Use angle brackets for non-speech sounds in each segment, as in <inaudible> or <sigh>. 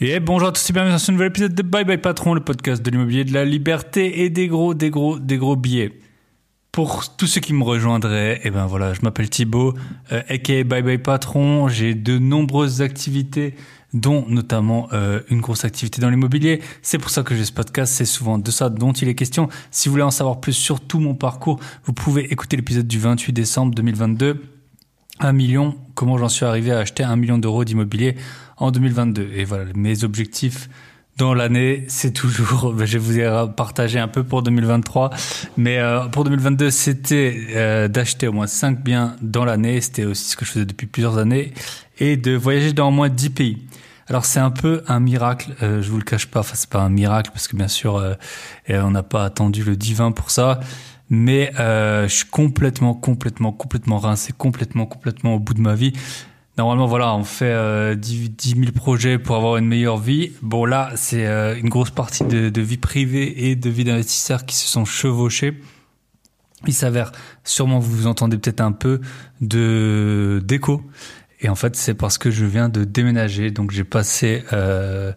Et bonjour à tous et bienvenue dans ce nouvel épisode de Bye Bye Patron, le podcast de l'immobilier de la liberté et des gros, des gros, des gros billets. Pour tous ceux qui me rejoindraient, eh ben voilà, je m'appelle Thibaut, euh, aka Bye Bye Patron. J'ai de nombreuses activités, dont notamment euh, une grosse activité dans l'immobilier. C'est pour ça que j'ai ce podcast. C'est souvent de ça dont il est question. Si vous voulez en savoir plus sur tout mon parcours, vous pouvez écouter l'épisode du 28 décembre 2022. Un million, comment j'en suis arrivé à acheter un million d'euros d'immobilier en 2022. Et voilà, mes objectifs dans l'année, c'est toujours, <laughs> je vous ai partagé un peu pour 2023, mais euh, pour 2022, c'était euh, d'acheter au moins 5 biens dans l'année, c'était aussi ce que je faisais depuis plusieurs années, et de voyager dans au moins 10 pays. Alors c'est un peu un miracle, euh, je vous le cache pas, enfin c'est pas un miracle parce que bien sûr euh, on n'a pas attendu le divin pour ça, mais euh, je suis complètement, complètement, complètement rincé, complètement, complètement au bout de ma vie. Normalement, voilà, on fait euh, 10, 000 projets pour avoir une meilleure vie. Bon, là, c'est euh, une grosse partie de, de, vie privée et de vie d'investisseur qui se sont chevauchés. Il s'avère, sûrement vous entendez peut-être un peu de d'écho. Et en fait, c'est parce que je viens de déménager. Donc, j'ai passé euh,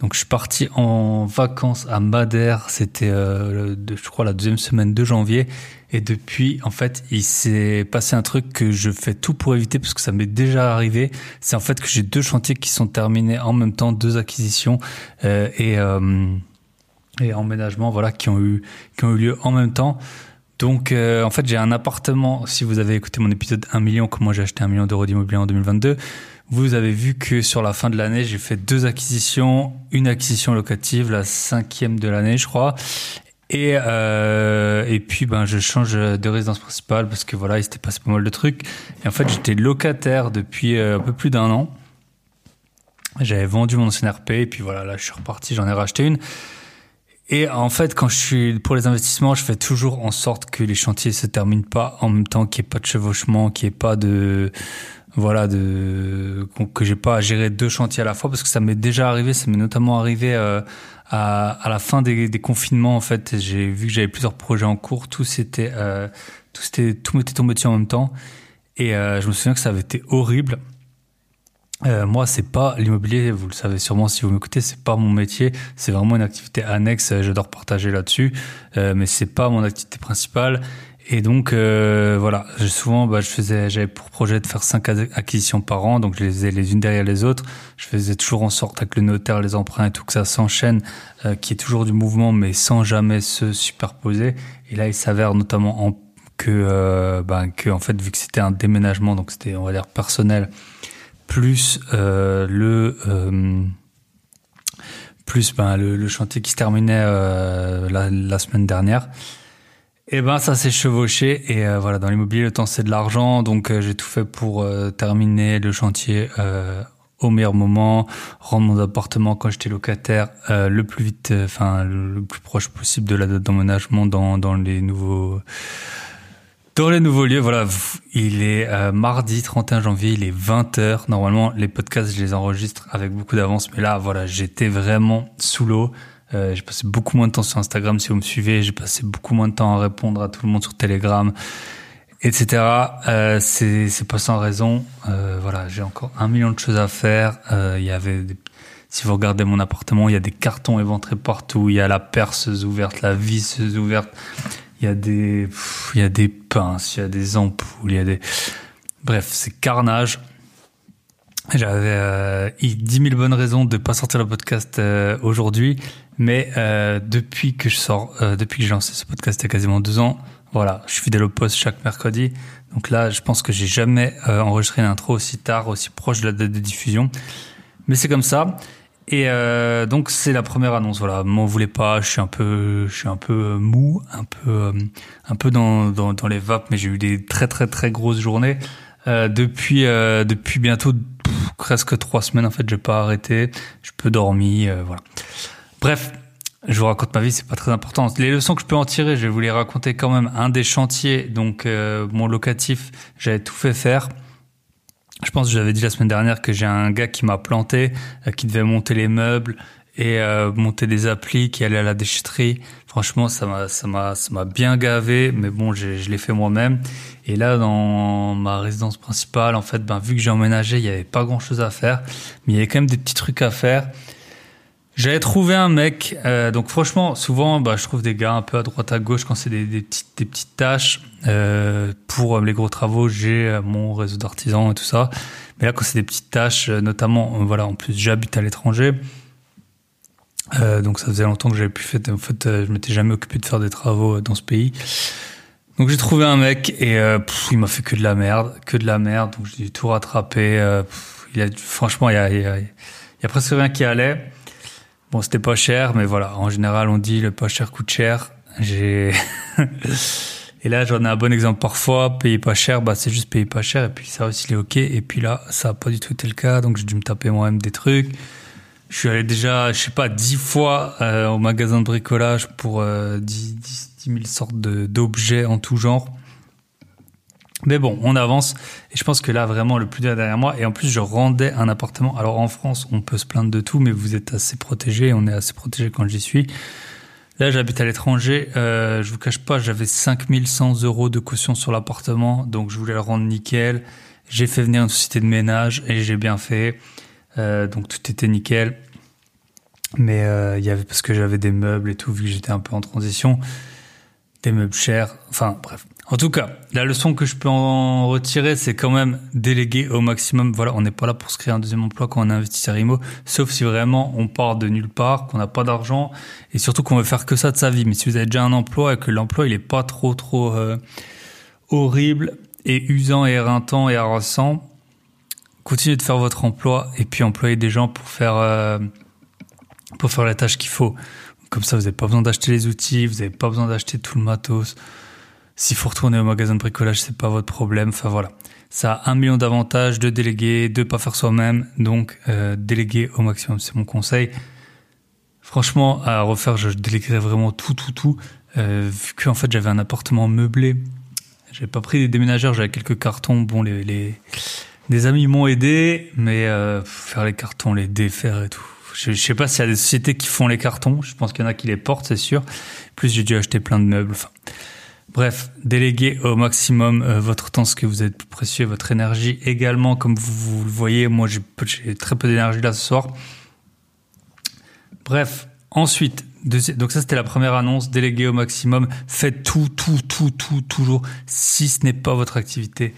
donc je suis parti en vacances à Madère, c'était euh, je crois la deuxième semaine de janvier et depuis en fait il s'est passé un truc que je fais tout pour éviter parce que ça m'est déjà arrivé, c'est en fait que j'ai deux chantiers qui sont terminés en même temps, deux acquisitions euh, et euh, et emménagements voilà qui ont eu qui ont eu lieu en même temps. Donc, euh, en fait, j'ai un appartement. Si vous avez écouté mon épisode 1 million, comment j'ai acheté un million d'euros d'immobilier en 2022, vous avez vu que sur la fin de l'année, j'ai fait deux acquisitions, une acquisition locative, la cinquième de l'année, je crois. Et euh, et puis ben je change de résidence principale parce que voilà il s'était passé pas mal de trucs. Et en fait j'étais locataire depuis euh, un peu plus d'un an. J'avais vendu mon ancien RP et puis voilà là je suis reparti j'en ai racheté une. Et en fait, quand je suis pour les investissements, je fais toujours en sorte que les chantiers se terminent pas en même temps, qu'il n'y ait pas de chevauchement, qu'il n'y ait pas de voilà de que j'ai pas à gérer deux chantiers à la fois parce que ça m'est déjà arrivé ça m'est notamment arrivé euh, à, à la fin des, des confinements en fait. J'ai vu que j'avais plusieurs projets en cours. Tout c'était euh, tout c'était tout m'était tombé dessus en même temps. Et euh, je me souviens que ça avait été horrible euh, moi, c'est pas l'immobilier. Vous le savez sûrement si vous m'écoutez, c'est pas mon métier. C'est vraiment une activité annexe. J'adore partager là-dessus, euh, mais c'est pas mon activité principale. Et donc euh, voilà, je, souvent bah, je faisais, j'avais pour projet de faire cinq acquisitions par an, donc je les faisais les unes derrière les autres. Je faisais toujours en sorte avec le notaire, les emprunts et tout que ça s'enchaîne, euh, qu'il y ait toujours du mouvement, mais sans jamais se superposer. Et là, il s'avère notamment en, que, euh, bah, que en fait, vu que c'était un déménagement, donc c'était on va dire personnel, plus euh, le euh, plus ben, le, le, chantier qui se terminait euh, la, la semaine dernière. Et eh ben ça s'est chevauché et euh, voilà dans l'immobilier le temps c'est de l'argent donc euh, j'ai tout fait pour euh, terminer le chantier au meilleur moment, rendre mon appartement quand j'étais locataire le plus vite, enfin le plus proche possible de la date d'emménagement dans dans les nouveaux dans les nouveaux lieux. Voilà, il est mardi 31 janvier, il est 20h. Normalement les podcasts je les enregistre avec beaucoup d'avance mais là voilà j'étais vraiment sous l'eau. Euh, j'ai passé beaucoup moins de temps sur Instagram si vous me suivez. J'ai passé beaucoup moins de temps à répondre à tout le monde sur Telegram, etc. Euh, c'est c'est pas sans raison. Euh, voilà, j'ai encore un million de choses à faire. Euh, il y avait, des... si vous regardez mon appartement, il y a des cartons éventrés partout. Il y a la perceuse ouverte, la visseuse ouverte. Il y a des, il y a des pinces, il y a des ampoules, il y a des, bref, c'est carnage. J'avais euh, 10 000 bonnes raisons de pas sortir le podcast euh, aujourd'hui, mais euh, depuis que je sors, euh, depuis que j'ai lancé ce podcast il y a quasiment deux ans, voilà, je suis fidèle au poste chaque mercredi. Donc là, je pense que j'ai jamais euh, enregistré une intro aussi tard, aussi proche de la date de diffusion. Mais c'est comme ça. Et euh, donc c'est la première annonce. Voilà, m'en voulez pas. Je suis un peu, je suis un peu mou, un peu, un peu dans, dans, dans les vapes, mais j'ai eu des très très très grosses journées. Euh, depuis euh, depuis bientôt pff, presque trois semaines en fait j'ai pas arrêté je peux dormir euh, voilà bref je vous raconte ma vie c'est pas très important les leçons que je peux en tirer je vais vous les raconter quand même un des chantiers donc euh, mon locatif j'avais tout fait faire je pense que j'avais dit la semaine dernière que j'ai un gars qui m'a planté euh, qui devait monter les meubles et euh, monter des applis qui allaient à la déchetterie. Franchement, ça m'a ça m'a ça m'a bien gavé, mais bon, je l'ai fait moi-même. Et là, dans ma résidence principale, en fait, ben vu que j'ai emménagé, il y avait pas grand-chose à faire, mais il y avait quand même des petits trucs à faire. J'avais trouvé un mec, euh, donc franchement, souvent, bah, je trouve des gars un peu à droite à gauche quand c'est des, des, petites, des petites tâches. Euh, pour euh, les gros travaux, j'ai euh, mon réseau d'artisans et tout ça. Mais là, quand c'est des petites tâches, euh, notamment, voilà, en plus, j'habite à l'étranger. donc ça faisait longtemps que j'avais plus fait. En fait, je m'étais jamais occupé de faire des travaux dans ce pays. Donc j'ai trouvé un mec et il m'a fait que de la merde, que de la merde. Donc j'ai tout rattrapé. Pff, il a, franchement, il y a, il y a, il y a presque rien qui allait. Bon, c'était pas cher, mais voilà, en général, on dit le pas cher coûte cher. J'ai <laughs> et là, j'en ai un bon exemple parfois. Payer pas cher, bah c'est juste payer pas cher, et puis ça aussi, il est ok. Et puis là, ça a pas du tout été le cas, donc j'ai dû me taper moi-même des trucs. Je suis allé déjà, je sais pas, dix fois euh, au magasin de bricolage pour euh, 10, 10, 10 000 sortes d'objets en tout genre. Mais bon, on avance. Et je pense que là, vraiment, le plus dur est derrière moi. Et en plus, je rendais un appartement. Alors en France, on peut se plaindre de tout, mais vous êtes assez protégé. On est assez protégé quand j'y suis. Là, j'habite à l'étranger. Euh, je vous cache pas, j'avais 5100 euros de caution sur l'appartement. Donc, je voulais le rendre nickel. J'ai fait venir une société de ménage et j'ai bien fait. Euh, donc, tout était nickel. Mais euh, il y avait parce que j'avais des meubles et tout, vu que j'étais un peu en transition. Des meubles chers. Enfin, bref. En tout cas, la leçon que je peux en retirer, c'est quand même déléguer au maximum. Voilà, on n'est pas là pour se créer un deuxième emploi quand on est investisseur IMO, sauf si vraiment on part de nulle part, qu'on n'a pas d'argent et surtout qu'on veut faire que ça de sa vie. Mais si vous avez déjà un emploi et que l'emploi il est pas trop trop euh, horrible et usant et éreintant et harassant, continuez de faire votre emploi et puis employer des gens pour faire euh, pour faire la tâche qu'il faut. Comme ça, vous n'avez pas besoin d'acheter les outils, vous n'avez pas besoin d'acheter tout le matos. S'il faut retourner au magasin de bricolage, c'est pas votre problème. Enfin voilà, ça a un million d'avantages de déléguer, de pas faire soi-même. Donc euh, déléguer au maximum, c'est mon conseil. Franchement, à refaire, je déléguerais vraiment tout, tout, tout. Euh, vu qu'en fait j'avais un appartement meublé, j'avais pas pris des déménageurs, j'avais quelques cartons. Bon, les, les des amis m'ont aidé, mais euh, faire les cartons, les défaire et tout. Je, je sais pas s'il y a des sociétés qui font les cartons. Je pense qu'il y en a qui les portent, c'est sûr. Plus j'ai dû acheter plein de meubles. Enfin, Bref, déléguez au maximum euh, votre temps, ce que vous êtes précieux, votre énergie également, comme vous, le voyez. Moi, j'ai très peu d'énergie là ce soir. Bref, ensuite, donc ça c'était la première annonce, déléguez au maximum, faites tout, tout, tout, tout, toujours, si ce n'est pas votre activité.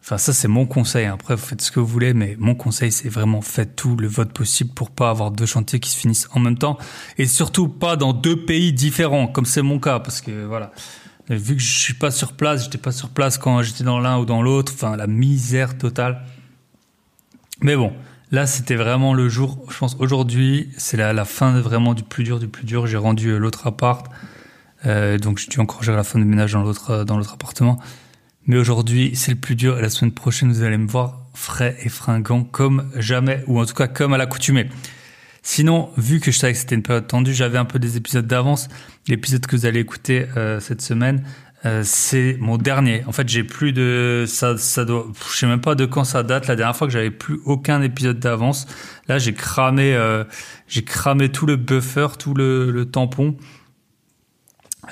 Enfin, ça c'est mon conseil. Après, vous faites ce que vous voulez, mais mon conseil c'est vraiment faites tout le vote possible pour pas avoir deux chantiers qui se finissent en même temps, et surtout pas dans deux pays différents, comme c'est mon cas, parce que voilà vu que je suis pas sur place, j'étais pas sur place quand j'étais dans l'un ou dans l'autre, enfin la misère totale. Mais bon, là c'était vraiment le jour, je pense aujourd'hui, c'est la, la, fin vraiment du plus dur du plus dur. J'ai rendu euh, l'autre appart, euh, donc j'ai dû encore gérer la fin de ménage dans l'autre euh, dans l'autre appartement. Mais aujourd'hui c'est le plus dur et la semaine prochaine vous allez me voir frais et fringant comme jamais, ou en tout cas comme à l'accoutumée. Sinon, vu que je savais que c'était une période tendue, j'avais un peu des épisodes d'avance. L'épisode que vous allez écouter euh, cette semaine, euh, c'est mon dernier. En fait, j'ai plus de ça, ça doit, je sais même pas de quand ça date. La dernière fois que j'avais plus aucun épisode d'avance, là j'ai cramé, euh, j'ai cramé tout le buffer, tout le, le tampon.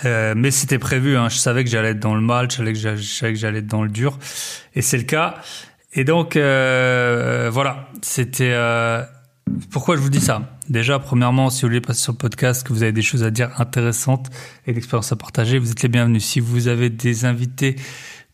Euh, mais c'était prévu. Hein. Je savais que j'allais être dans le mal, je savais que j'allais être dans le dur, et c'est le cas. Et donc euh, voilà, c'était pourquoi je vous dis ça? Déjà, premièrement, si vous voulez passer sur le podcast, que vous avez des choses à dire intéressantes et d'expériences à partager, vous êtes les bienvenus. Si vous avez des invités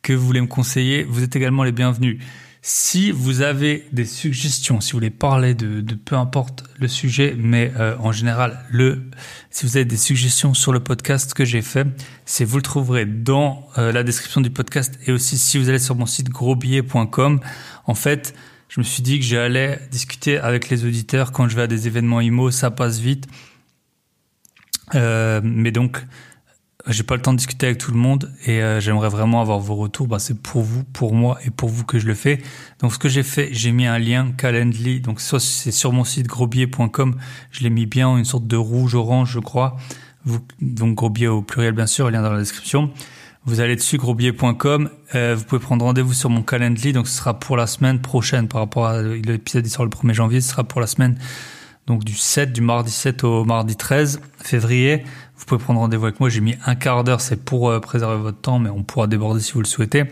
que vous voulez me conseiller, vous êtes également les bienvenus. Si vous avez des suggestions, si vous voulez parler de, peu importe le sujet, mais euh, en général, le, si vous avez des suggestions sur le podcast que j'ai fait, c'est vous le trouverez dans euh, la description du podcast et aussi si vous allez sur mon site grosbillet.com. En fait, je me suis dit que j'allais discuter avec les auditeurs quand je vais à des événements IMO, ça passe vite. Euh, mais donc, j'ai pas le temps de discuter avec tout le monde et euh, j'aimerais vraiment avoir vos retours. Bah, c'est pour vous, pour moi et pour vous que je le fais. Donc, ce que j'ai fait, j'ai mis un lien Calendly. Donc, soit c'est sur mon site grosbier.com. Je l'ai mis bien en une sorte de rouge-orange, je crois. Donc, grosbier au pluriel, bien sûr, lien dans la description. Vous allez dessus, grosbillet.com. Euh, vous pouvez prendre rendez-vous sur mon calendrier. Donc, ce sera pour la semaine prochaine par rapport à l'épisode qui sort le 1er janvier. Ce sera pour la semaine donc du 7, du mardi 7 au mardi 13 février. Vous pouvez prendre rendez-vous avec moi. J'ai mis un quart d'heure. C'est pour euh, préserver votre temps, mais on pourra déborder si vous le souhaitez.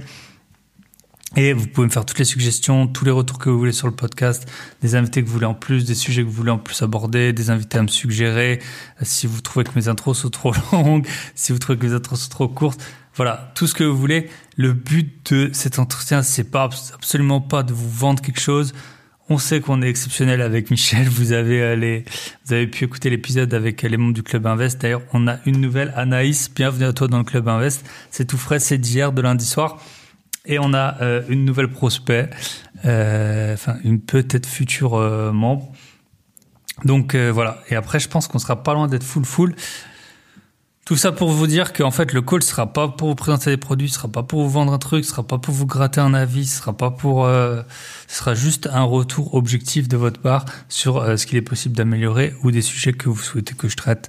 Et vous pouvez me faire toutes les suggestions, tous les retours que vous voulez sur le podcast, des invités que vous voulez en plus, des sujets que vous voulez en plus aborder, des invités à me suggérer. Si vous trouvez que mes intros sont trop <laughs> longues, si vous trouvez que mes intros sont trop courtes, voilà, tout ce que vous voulez. Le but de cet entretien, c'est pas absolument pas de vous vendre quelque chose. On sait qu'on est exceptionnel avec <laughs> Michel. Vous avez euh, vous avez pu écouter l'épisode avec les membres du Club Invest. D'ailleurs, on a une nouvelle. Anaïs, bienvenue à toi dans le Club Invest. C'est tout frais, c'est d'hier, de lundi soir. Et on a euh, une nouvelle prospect, euh, enfin une peut-être future euh, membre. Donc voilà. Et après, je pense qu'on sera pas loin d'être full full. Tout ça pour vous dire qu'en fait, le call sera pas pour vous présenter des produits, sera pas pour vous vendre un truc, sera pas pour vous gratter un avis, sera pas pour, ce sera juste un retour objectif de votre part sur ce qu'il est possible d'améliorer ou des sujets que vous souhaitez que je traite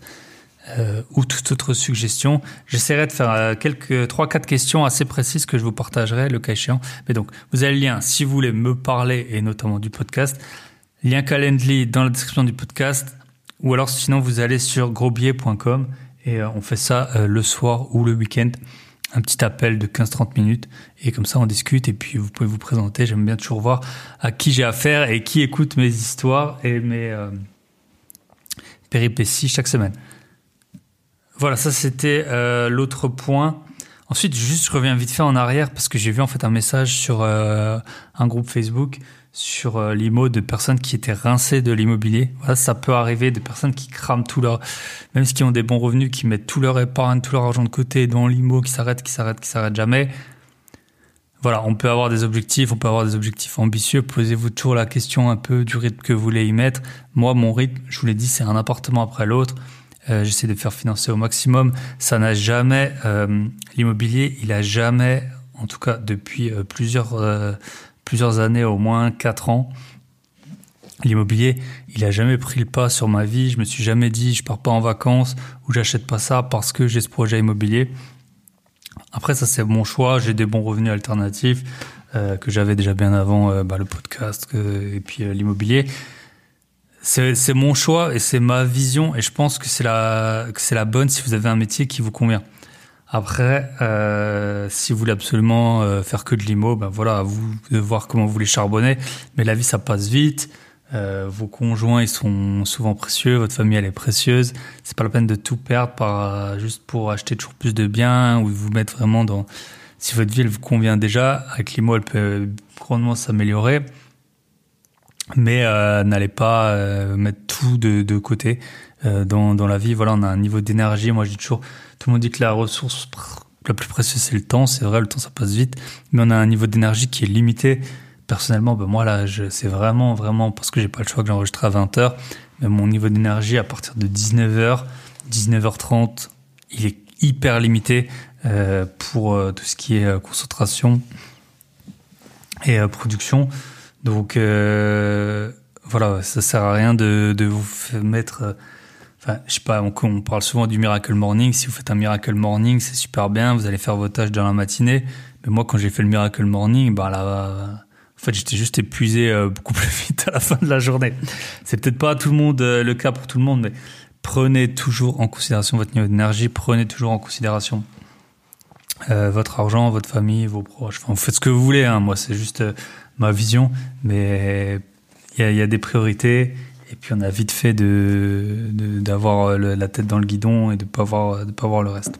euh, ou toute autre suggestion. J'essaierai de faire euh, quelques trois quatre questions assez précises que je vous partagerai le cas échéant. Mais donc, vous avez le lien si vous voulez me parler et notamment du podcast. Lien Calendly dans la description du podcast. Ou alors sinon vous allez sur grosbier.com et euh, on fait ça le soir ou le week-end. Un petit appel de 15-30 minutes et comme ça on discute et puis vous pouvez vous présenter. J'aime bien toujours voir à qui j'ai affaire et qui écoute mes histoires et mes péripéties chaque semaine. Voilà, ça c'était euh, l'autre point. Ensuite, juste je reviens vite fait en arrière parce que j'ai vu en fait un message sur euh, un groupe Facebook sur euh, l'IMO de personnes qui étaient rincées de l'immobilier. Voilà, ça peut arriver des personnes qui crament tout leur, même ceux qui ont des bons revenus, qui mettent tout leur épargne, tout leur argent de côté dans l'IMO, qui s'arrêtent, qui s'arrêtent, qui s'arrêtent jamais. Voilà, on peut avoir des objectifs, on peut avoir des objectifs ambitieux. Posez-vous toujours la question un peu du rythme que vous voulez y mettre. Moi, mon rythme, je vous l'ai dit, c'est un appartement après l'autre. Euh, j'essaie de faire financer au maximum. Ça n'a jamais, euh, l'immobilier, il a jamais, en tout cas depuis plusieurs, plusieurs années, au moins quatre ans, l'immobilier, il a jamais pris le pas sur ma vie. Je me suis jamais dit, je pars pas en vacances ou j'achète pas ça parce que j'ai ce projet immobilier. Après, ça c'est mon choix. J'ai des bons revenus alternatifs que j'avais déjà bien avant bah, le podcast et puis l'immobilier c'est mon choix et c'est ma vision et je pense que c'est la que la bonne si vous avez un métier qui vous convient. Après, euh, si vous voulez absolument euh, faire que de l'IMO, ben voilà, à vous de voir comment vous voulez charbonner. Mais la vie, ça passe vite. Euh, vos conjoints, ils sont souvent précieux. Votre famille, elle est précieuse. C'est pas la peine de tout perdre par juste pour acheter toujours plus de biens ou vous mettre vraiment dans. Si votre vie elle vous convient déjà, avec l'IMO, elle peut grandement s'améliorer mais euh, n'allez pas euh, mettre tout de, de côté euh, dans, dans la vie. Voilà, on a un niveau d'énergie. Moi, je dis toujours, tout le monde dit que la ressource la plus précieuse c'est le temps. C'est vrai, le temps ça passe vite, mais on a un niveau d'énergie qui est limité. Personnellement, ben moi là, c'est vraiment, vraiment parce que j'ai pas le choix que j'enregistre à 20 h Mais mon niveau d'énergie à partir de 19h, 19h30, il est hyper limité euh, pour euh, tout ce qui est concentration et production. Donc euh, voilà, ça sert à rien de, de vous mettre. Euh, enfin, je sais pas, on, on, parle souvent du miracle morning. Si vous faites un miracle morning, c'est super bien. Vous allez faire vos tâches dans la matinée. Mais moi, quand j'ai fait le miracle morning, bah là, en fait, j'étais juste épuisé euh, beaucoup <laughs> plus vite à la fin de la journée. C'est peut-être pas tout le monde euh, le cas pour tout le monde, mais prenez toujours en considération votre niveau d'énergie. Prenez toujours en considération euh, votre argent, votre famille, vos proches. Enfin, vous faites ce que vous voulez. Hein. Moi, c'est juste ma vision, mais il y y a, des priorités. Et puis on a vite fait de d'avoir la tête dans le guidon et de pas voir de pas voir le reste.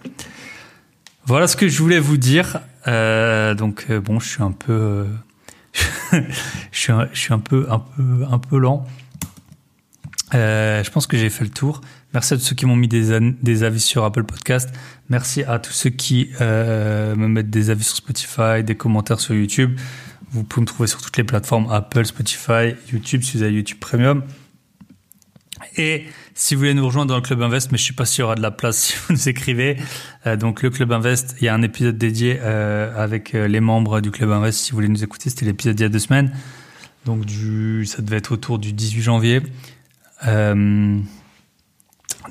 Voilà ce que je voulais vous dire. Euh, donc euh, bon, je suis un peu, euh, <laughs> je suis un, je suis un peu un peu un peu lent. Euh, je pense que j'ai fait le tour. Merci à tous ceux qui m'ont mis des, des, avis sur Apple Podcast. Merci à tous ceux qui euh, me mettent des avis sur Spotify, des commentaires sur YouTube. Vous pouvez me trouver sur toutes les plateformes Apple, Spotify, YouTube si vous avez YouTube Premium. Et si vous voulez nous rejoindre dans le Club Invest, mais je suis pas sûr qu'il y aura de la place <laughs> si vous nous écrivez. Euh, donc le Club Invest, il y a un épisode dédié euh, avec euh, les membres du Club Invest. Si vous voulez nous écouter, c'était l'épisode d'il y a deux semaines. Donc ça devait être autour du 18 janvier.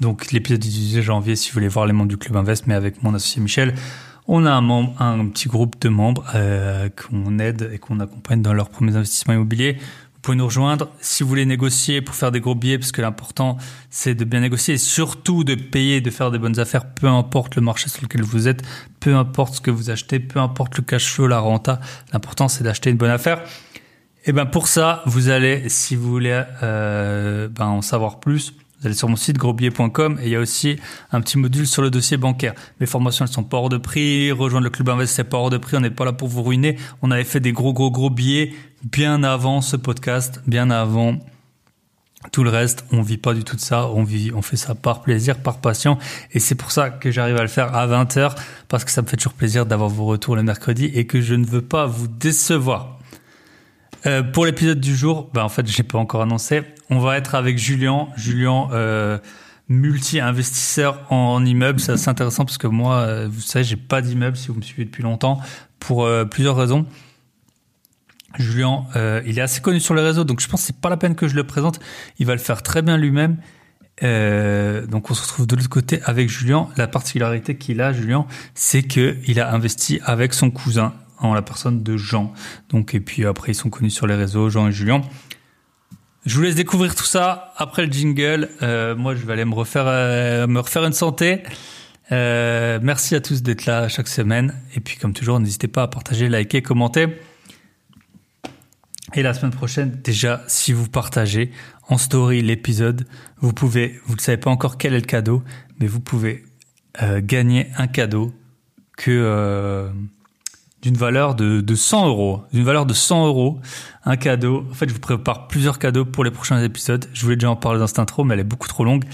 Donc l'épisode du 18 janvier, si vous voulez voir les membres du Club Invest, mais avec mon associé Michel, on a un, petit groupe de membres qu'on aide et qu'on accompagne dans leurs premiers investissements immobiliers. Vous pouvez nous rejoindre si vous voulez négocier pour faire des gros billets, parce que l'important c'est de bien négocier et surtout de payer, de faire des bonnes affaires, peu importe le marché sur lequel vous êtes, peu importe ce que vous achetez, peu importe le cash flow, la renta. L'important c'est d'acheter une bonne affaire. Et ben pour ça, vous allez, si vous voulez euh, ben en savoir plus, vous allez sur mon site grosbillet.com et il y a aussi un petit module sur le dossier bancaire. Mes formations, elles sont pas hors de prix. Rejoindre le club Invest, c'est pas hors de prix. On n'est pas là pour vous ruiner. On avait fait des gros, gros, gros billets bien avant ce podcast, bien avant tout le reste. On vit pas du tout de ça. On vit, on fait ça par plaisir, par passion. Et c'est pour ça que j'arrive à le faire à 20 h parce que ça me fait toujours plaisir d'avoir vos retours le mercredi et que je ne veux pas vous décevoir. Euh, pour l'épisode du jour, bah en fait, j'ai pas encore annoncé. On va être avec Julien. Julien, euh, multi-investisseur en, immeubles. C'est assez intéressant parce que moi, euh, vous savez, j'ai pas d'immeuble si vous me suivez depuis longtemps pour plusieurs raisons. Julien, il est assez connu sur les réseaux, donc je pense que c'est pas la peine que je le présente. Il va le faire très bien lui-même. donc on se retrouve de l'autre côté avec Julien. La particularité qu'il a, Julien, c'est que il a investi avec son cousin en la personne de Jean. Donc, et puis après, ils sont connus sur les réseaux, Jean et Julien. Je vous laisse découvrir tout ça après le jingle. Euh, moi, je vais aller me refaire, euh, me refaire une santé. Euh, merci à tous d'être là chaque semaine. Et puis, comme toujours, n'hésitez pas à partager, liker, commenter. Et la semaine prochaine, déjà, si vous partagez en story l'épisode, vous pouvez, vous ne savez pas encore quel est le cadeau, mais vous pouvez euh, gagner un cadeau que d'une valeur de, de 100 euros, d'une valeur de 100 euros, un cadeau. En fait, je vous prépare plusieurs cadeaux pour les prochains épisodes. Je voulais déjà en parler dans cette intro, mais elle est beaucoup trop longue.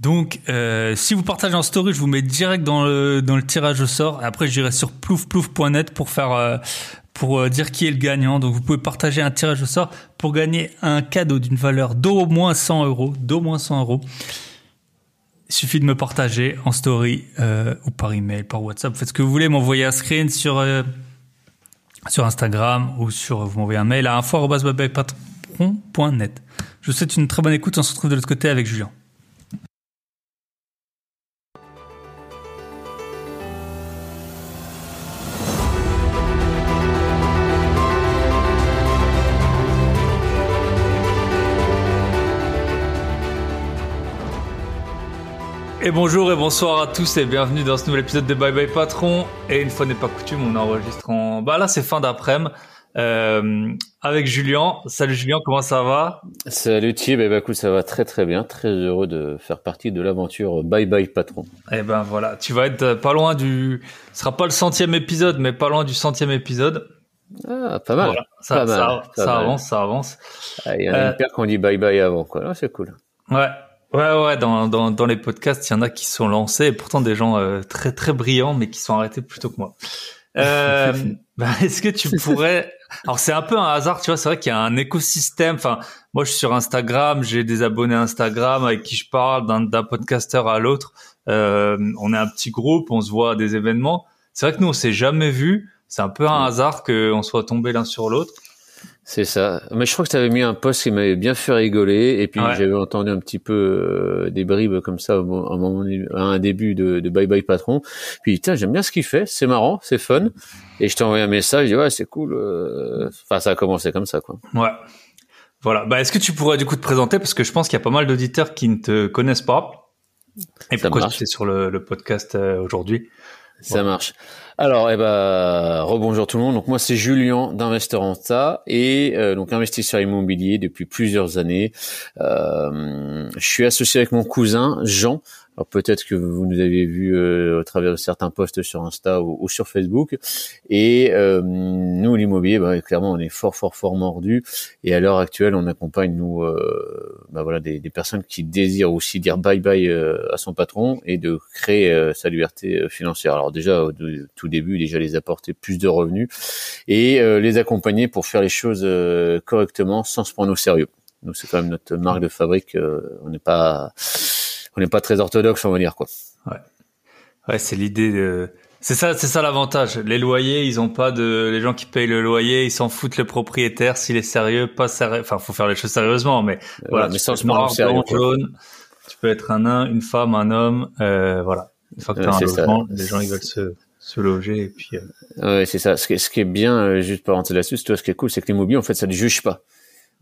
Donc, euh, si vous partagez en story, je vous mets direct dans le dans le tirage au sort. Après, j'irai sur ploufplouf.net pour faire euh, pour euh, dire qui est le gagnant. Donc, vous pouvez partager un tirage au sort pour gagner un cadeau d'une valeur d'au moins 100 euros, d'au moins 100 euros. Il suffit de me partager en story euh, ou par email, par WhatsApp. Faites ce que vous voulez, m'envoyer un screen sur euh, sur Instagram ou sur vous m'envoyez un mail à info@patron.net. Je vous souhaite une très bonne écoute. On se retrouve de l'autre côté avec Julien. Et bonjour et bonsoir à tous et bienvenue dans ce nouvel épisode de Bye Bye Patron. Et une fois n'est pas coutume, on enregistre en... Bah là c'est fin d'après-midi. Euh, avec Julien. Salut Julien, comment ça va? Salut Thib, eh ben, écoute, ça va très très bien. Très heureux de faire partie de l'aventure Bye Bye Patron. Eh ben voilà, tu vas être pas loin du... Ce sera pas le centième épisode, mais pas loin du centième épisode. Ah, pas mal. Voilà, ça, pas ça, mal, ça, pas mal. avance, ça avance. Ah, Il y en a Euh, une paire qu'on dit Bye Bye avant, quoi. Là, c'est cool. Ouais. Ouais, ouais, dans, dans, dans les podcasts, il y en a qui sont lancés, et pourtant des gens euh, très, très brillants, mais qui sont arrêtés plus tôt que moi. <laughs> Euh, bah, est-ce que tu pourrais... Alors, c'est un peu un hasard, tu vois, c'est vrai qu'il y a un écosystème. Enfin, moi, je suis sur Instagram, j'ai des abonnés Instagram avec qui je parle d'un podcasteur à l'autre. Euh, on est un petit groupe, on se voit à des événements. C'est vrai que nous, on s'est jamais vus. C'est un peu un hasard qu'on soit tombés l'un sur l'autre. C'est ça. Mais je crois que tu avais mis un post qui m'avait bien fait rigoler. Et puis, Ouais. j'avais entendu un petit peu euh, des bribes comme ça au mo- à un, moment, à un début de, de Bye Bye Patron. Puis, tiens, j'aime bien ce qu'il fait. C'est marrant, c'est fun. Et je t'ai envoyé un message. Je dis, ouais, c'est cool. euh. Enfin, ça a commencé comme ça, quoi. Ouais. Voilà. Bah, est-ce que tu pourrais du coup te présenter? Parce que je pense qu'il y a pas mal d'auditeurs qui ne te connaissent pas. Et Ça pourquoi tu es sur le, le podcast euh, aujourd'hui? Ça marche. Alors, eh ben, rebonjour tout le monde. Donc moi, c'est Julien d'Investoranta et euh, donc investisseur immobilier depuis plusieurs années. Euh, je suis associé avec mon cousin Jean. Alors peut-être que vous nous avez vu euh, au travers certains posts sur Insta ou, ou sur Facebook. Et euh, nous, l'immobilier, bah, clairement, on est fort, fort, fort mordu. Et à l'heure actuelle, on accompagne nous, euh, bah, voilà, des, des personnes qui désirent aussi dire bye bye euh, à son patron et de créer euh, sa liberté euh, financière. Alors déjà, au tout début, déjà les apporter plus de revenus et les accompagner pour faire les choses correctement sans se prendre au sérieux. Nous, c'est quand même notre marque de fabrique. on n'est pas, on n'est pas très orthodoxe, on va dire quoi. Ouais, c'est l'idée de. C'est ça, c'est ça l'avantage. Les loyers, ils ont pas de. Les gens qui payent le loyer, ils s'en foutent le propriétaire s'il est sérieux, pas sérieux. Enfin, faut faire les choses sérieusement, mais voilà. mais tu sans peux noir, sérieux. blanc, quoi. jaune. Tu peux être un nain, une femme, un homme. Euh, voilà. Une fois que Ouais, t'as un logement, les gens ils veulent se se loger et puis. euh, Ouais, c'est ça. Ce qui, est- ce qui est bien, euh, juste parenthèse là-dessus, toi, ce qui est cool, c'est que l'immobilier, en fait, ça ne juge pas.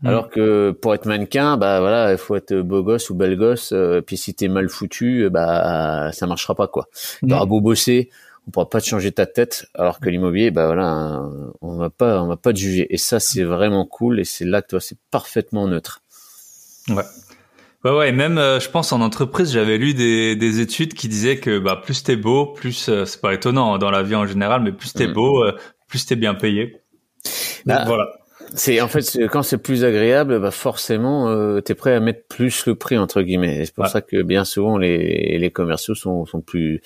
Mm. Alors que pour être mannequin, bah voilà, il faut être beau gosse ou belle gosse. Euh, puis si t'es mal foutu, bah ça marchera pas quoi. T'auras mm. beau bosser, on pourra pas te changer ta tête. Alors que l'immobilier, bah voilà, on va pas, on va pas te juger. Et ça, c'est vraiment cool. Et c'est là que toi, c'est parfaitement neutre. Ouais. Ouais, ouais, et même, euh, je pense, en entreprise, j'avais lu des, des études qui disaient que bah, plus t'es beau, plus, euh, c'est pas étonnant hein, dans la vie en général, mais plus t'es mm. beau, euh, plus t'es bien payé. Bah, voilà. C'est en fait quand c'est plus agréable, bah forcément, euh, t'es prêt à mettre plus le prix entre guillemets. C'est pour ça que bien souvent les, les commerciaux sont, sont plus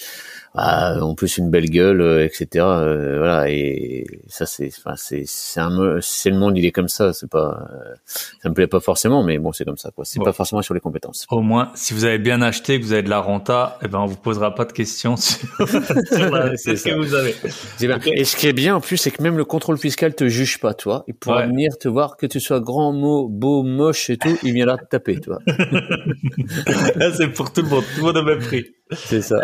ah, en plus une belle gueule, euh, etc. Euh, voilà et ça c'est, enfin c'est, c'est un, c'est le monde, il est comme ça. C'est pas, euh, ça me plaît pas forcément, mais bon c'est comme ça quoi. C'est pas forcément sur les compétences. Au moins, si vous avez bien acheté, que vous avez de la renta, eh ben on vous posera pas de questions <laughs> sur, <laughs> ce que vous avez. Et ce qui est bien en plus, c'est que même le contrôle fiscal te juge pas, toi. Il pourra venir te voir que tu sois grand, mot, beau, moche et tout, il viendra te taper, toi. <laughs> c'est pour tout le monde, tout le monde a même prix. C'est ça.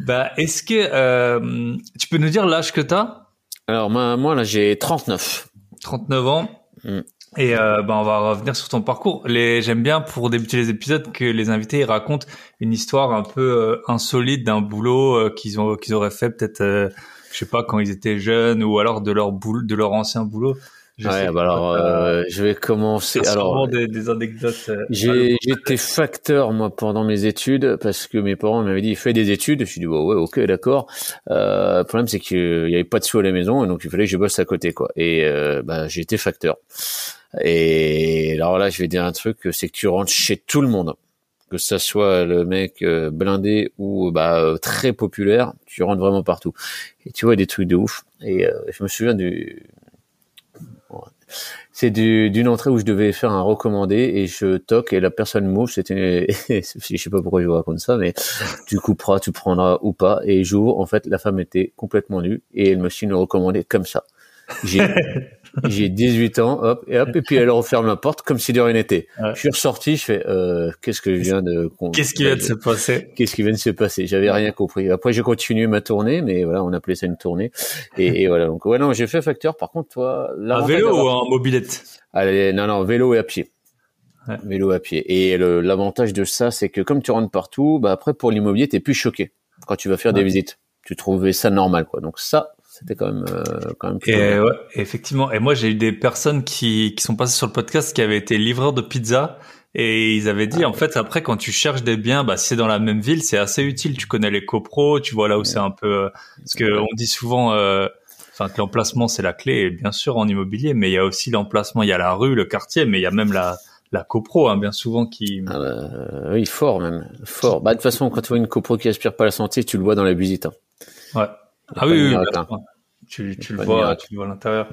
Bah, est-ce que euh, tu peux nous dire l'âge que tu as Alors moi, là j'ai 39. 39 ans. Mm. Et euh, bah, on va revenir sur ton parcours. Les, j'aime bien pour débuter les épisodes que les invités racontent une histoire un peu euh, insolite d'un boulot euh, qu'ils ont qu'ils auraient fait peut-être, euh, je sais pas quand ils étaient jeunes ou alors de leur boulot, de leur ancien boulot. Je ouais, bah alors euh, je vais commencer. Alors des, des anecdotes. Euh, j'ai j'étais facteur moi pendant mes études parce que mes parents m'avaient dit fais des études. Je suis dit bon ouais ok d'accord. Euh, le problème c'est qu'il y avait pas de sous à la maison et donc il fallait que je bosse à côté quoi. Et euh, bah été facteur. Et alors là je vais dire un truc c'est que tu rentres chez tout le monde que ça soit le mec euh, blindé ou bah très populaire, tu rentres vraiment partout. Et tu vois des trucs de ouf. Et je me souviens du c'est d'une entrée où je devais faire un recommandé et je toque et la personne m'ouvre. C'était, <laughs> je sais pas pourquoi je vous raconte ça, mais tu couperas, tu prendras ou pas. Et j'ouvre, en fait, la femme était complètement nue et elle me signe le recommandé comme ça. <laughs> j'ai 18 ans, hop, et hop, et puis elle referme la porte comme si de rien n'était. Je suis ressorti, je fais, euh, qu'est-ce que je viens de... Qu'est-ce qui vient de se passer? Qu'est-ce qui vient de se passer? J'avais rien compris. Après, j'ai continué ma tournée, mais voilà, on appelait ça une tournée. Et, et voilà, donc ouais, non, j'ai fait facteur. Par contre, toi... Un vélo ou en mobilette? Allez, non, non, vélo et à pied. Ouais. Vélo à pied. Et l'avantage de ça, c'est que comme tu rentres partout, bah après, pour l'immobilier, t'es plus choqué quand tu vas faire des visites. Tu trouvais ça normal, quoi. Donc ça, c'était quand même euh, quand même et ouais, effectivement. Et moi j'ai eu des personnes qui qui sont passées sur le podcast qui avaient été livreurs de pizza et ils avaient dit ah en fait après quand tu cherches des biens bah si c'est dans la même ville c'est assez utile. Tu connais les copros tu vois là où c'est un peu euh, parce que on dit souvent euh, enfin que l'emplacement c'est la clé et bien sûr en immobilier mais il y a aussi l'emplacement il y a la rue le quartier mais il y a même la la copro hein, bien souvent qui ah bah, oui fort même fort. Bah de toute façon quand tu vois une copro qui aspire pas la santé tu le vois dans la visite hein. ouais. Ah oui, oui, tu, tu le vois, tu le vois à l'intérieur.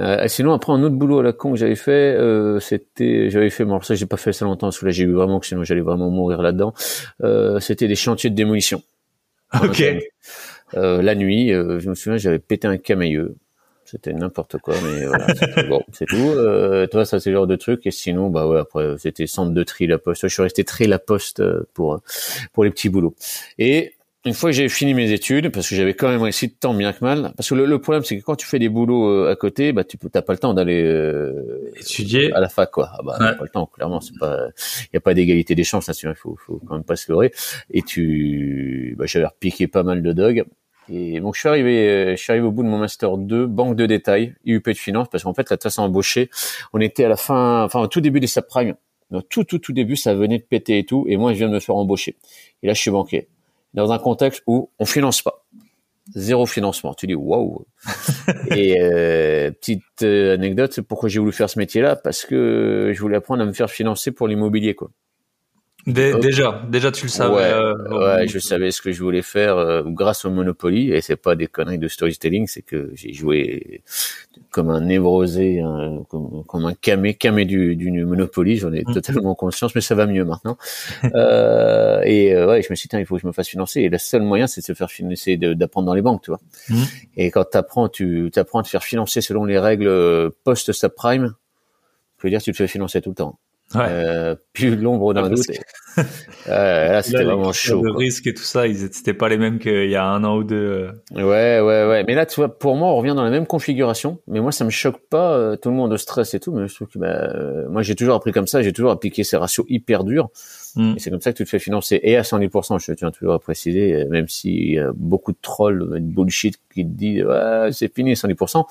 Euh, sinon, après un autre boulot à la con que j'avais fait, euh, c'était, j'avais fait, bon, ça j'ai pas fait ça longtemps, parce que là j'ai eu vraiment que sinon j'allais vraiment mourir là-dedans. Euh, c'était des chantiers de démolition. <laughs> Ok. Euh, la nuit, euh, je me souviens, j'avais pété un camailleux. C'était n'importe quoi, mais voilà, <laughs> bon, c'est tout. Euh, toi, ça c'est le genre de truc. Et sinon, bah ouais, après c'était centre de tri la poste. Je suis resté tri la poste pour pour les petits boulots. Et une fois que j'ai fini mes études, parce que j'avais quand même réussi tant bien que mal, parce que le, problème c'est que quand tu fais des boulots euh, à côté, bah tu t'as pas le temps d'aller euh, étudier à la fac quoi. Ah bah pas le temps, clairement c'est pas, il y a pas d'égalité des chances là, il faut, faut quand même pas se leurrer. Et tu, bah j'avais repiqué pas mal de dogs. Et donc je suis arrivé, je suis arrivé au bout de mon master 2, banque de détail, IUP de finance, parce qu'en fait la tasse embauché, on était à la fin, enfin au tout début des subprimes. Donc tout tout tout début ça venait de péter et tout, et moi je viens de me faire embaucher. Et là je suis banquier dans un contexte où on finance pas. Zéro financement. Tu dis waouh. <laughs> et euh, petite euh, anecdote, c'est pourquoi j'ai voulu faire ce métier-là? Parce que je voulais apprendre à me faire financer pour l'immobilier quoi déjà, déjà tu le savais. Ouais, euh, ouais je savais ce que je voulais faire euh, grâce au Monopoly et c'est pas des conneries de storytelling, c'est que j'ai joué comme un névrosé, comme, comme, un camé, camé du, du Monopoly. J'en ai mm. totalement conscience, mais ça va mieux maintenant. <laughs> euh, et euh, ouais, je me suis dit, il faut que je me fasse financer. Et le seul moyen, c'est de se faire financer, d'apprendre dans les banques, tu vois. Mm. Et quand t'apprends, tu apprends à te faire financer selon les règles post-subprime. Je veux dire, tu te fais financer tout le temps. Ouais. Euh, plus l'ombre d'un doute. <laughs> là, c'était vraiment chaud. Le risque et tout ça, ils c'était pas les mêmes qu'il y a un an ou deux. Euh. Ouais, ouais, ouais. Mais là, tu vois, pour moi, on revient dans la même configuration. Mais moi, ça me choque pas. Euh, tout le monde stress et tout. Mais je trouve que, bah, euh, moi, j'ai toujours appris comme ça. J'ai toujours appliqué ces ratios hyper durs. Mm. Et c'est comme ça que tu te fais financer. Et à 110%, je tiens toujours à préciser, même a beaucoup de trolls, de bullshit qui te dit, ouais, c'est fini, 110%.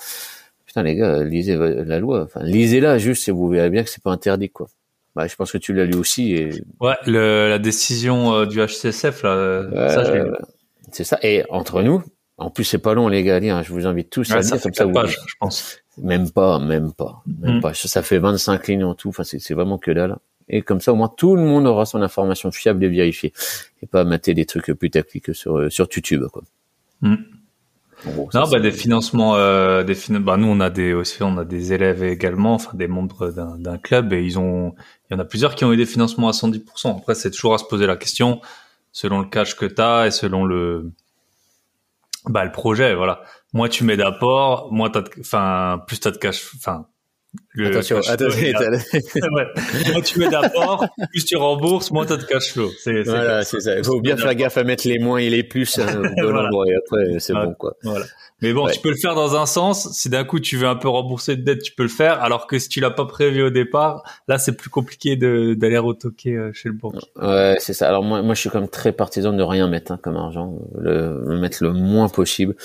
Putain, les gars, lisez la loi. Enfin, lisez-la juste et vous verrez bien que c'est pas interdit, quoi. Bah, je pense que tu l'as lu aussi. Et... Ouais, le, la décision euh, du HCSF, là, ça, je C'est ça. Et entre nous, en plus, c'est pas long, les gars. Hein, je vous invite tous à ça lire. comme ça, je pense. Même pas, même pas, même mm. pas. Ça, fait 25 lignes en tout. Enfin, c'est vraiment que dalle. Et comme ça, au moins, tout le monde aura son information fiable et vérifiée. Et pas mater des trucs putaclic sur, euh, sur YouTube, quoi. Mm non, bah, des financements, euh, des bah, nous on a des aussi, on a des élèves également, enfin des membres d'un club et ils ont, il y en a plusieurs qui ont eu des financements à 110%. Après, c'est toujours à se poser la question selon le cash que tu as et selon le, bah, le projet, voilà. Moi, tu mets d'apport, moi, t'as, enfin, plus t'as de cash, enfin, attention, attention. ouais. Moins tu mets d'apport, plus tu rembourses, moins tu as de cash flow. C'est, voilà, c'est ça. Il faut bien faire gaffe à mettre les moins et les plus hein, <laughs> bon voilà. et après c'est bon quoi. Voilà. Mais bon, tu peux le faire dans un sens. Si d'un coup tu veux un peu rembourser de dette, tu peux le faire. Alors que si tu l'as pas prévu au départ, là c'est plus compliqué de, d'aller retoquer euh, chez le banquier. Ouais, c'est ça. Alors moi, moi je suis comme très partisan de rien mettre hein, comme argent, le, mettre le moins possible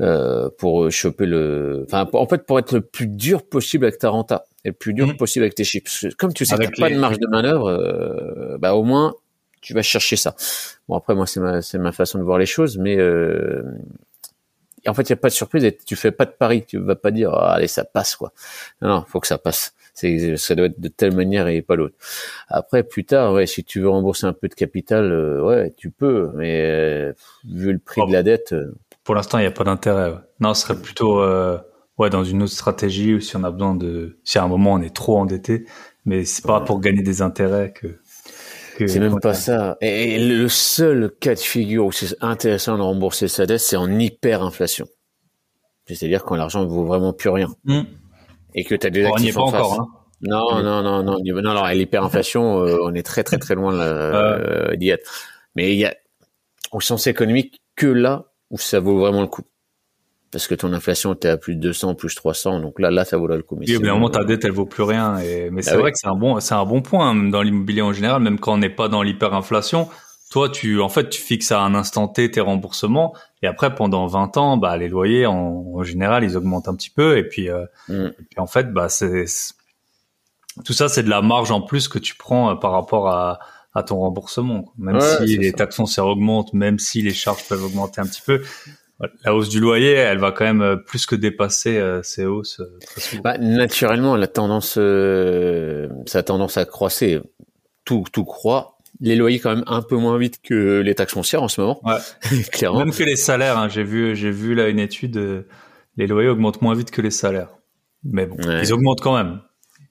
euh, pour choper le. Enfin, en fait, pour être le plus dur possible avec ta renta et le plus dur mhm. possible avec tes chiffres. Comme tu sais que t'as pas de marge de manœuvre, euh, bah au moins tu vas chercher ça. Bon après moi c'est ma c'est ma façon de voir les choses, mais euh, en fait, il n'y a pas de surprise et tu fais pas de pari. Tu vas pas dire, ah, allez, ça passe, quoi. Non, non, faut que ça passe. C'est, ça doit être de telle manière et pas l'autre. Après, plus tard, ouais, si tu veux rembourser un peu de capital, euh, ouais, tu peux, mais euh, vu le prix de la dette. Euh, Pour l'instant, il n'y a pas d'intérêt. Non, ce serait plutôt, ouais, dans une autre stratégie ou si on a besoin de, si à un moment on est trop endetté, mais c'est pas pour gagner des intérêts que. C'est même pas ça. Et le seul cas de figure où c'est intéressant de rembourser sa dette, c'est en hyperinflation. C'est-à-dire quand l'argent ne vaut vraiment plus rien. Hmm. Et que tu as des actifs en face. Encore, hein. Non, non, non, non, non, non, l'hyperinflation, <laughs> euh, on est très, très, très loin euh, d'y être. Mais il y a, au sens économique, que là où ça vaut vraiment le coup parce que ton inflation était à plus de 200, plus 300, donc là, là, ça vaut le coup. Mais oui, évidemment, ta dette, elle vaut plus rien. Et... Mais bah c'est vrai que c'est un bon, c'est un bon point hein, dans l'immobilier en général, même quand on n'est pas dans l'hyperinflation. Toi, tu, en fait, tu fixes à un instant T tes remboursements, et après, pendant 20 ans, bah, les loyers, en, général, ils augmentent un petit peu, et puis, euh, mm. et puis en fait, bah, c'est, tout ça, c'est de la marge en plus que tu prends euh, par rapport à, à ton remboursement. Même si les taxes foncières augmentent, même si les charges peuvent augmenter un petit peu, la hausse du loyer, elle va quand même euh, plus que dépasser euh, ces hausses. Euh, bah, naturellement, la tendance, ça a tendance à croisser. Tout, tout croît. Les loyers quand même un peu moins vite que les taxes foncières en ce moment. Ouais. <laughs> Clairement. Même que les salaires. Hein, j'ai vu, j'ai vu là une étude. les loyers augmentent moins vite que les salaires. Mais bon, ils augmentent quand même.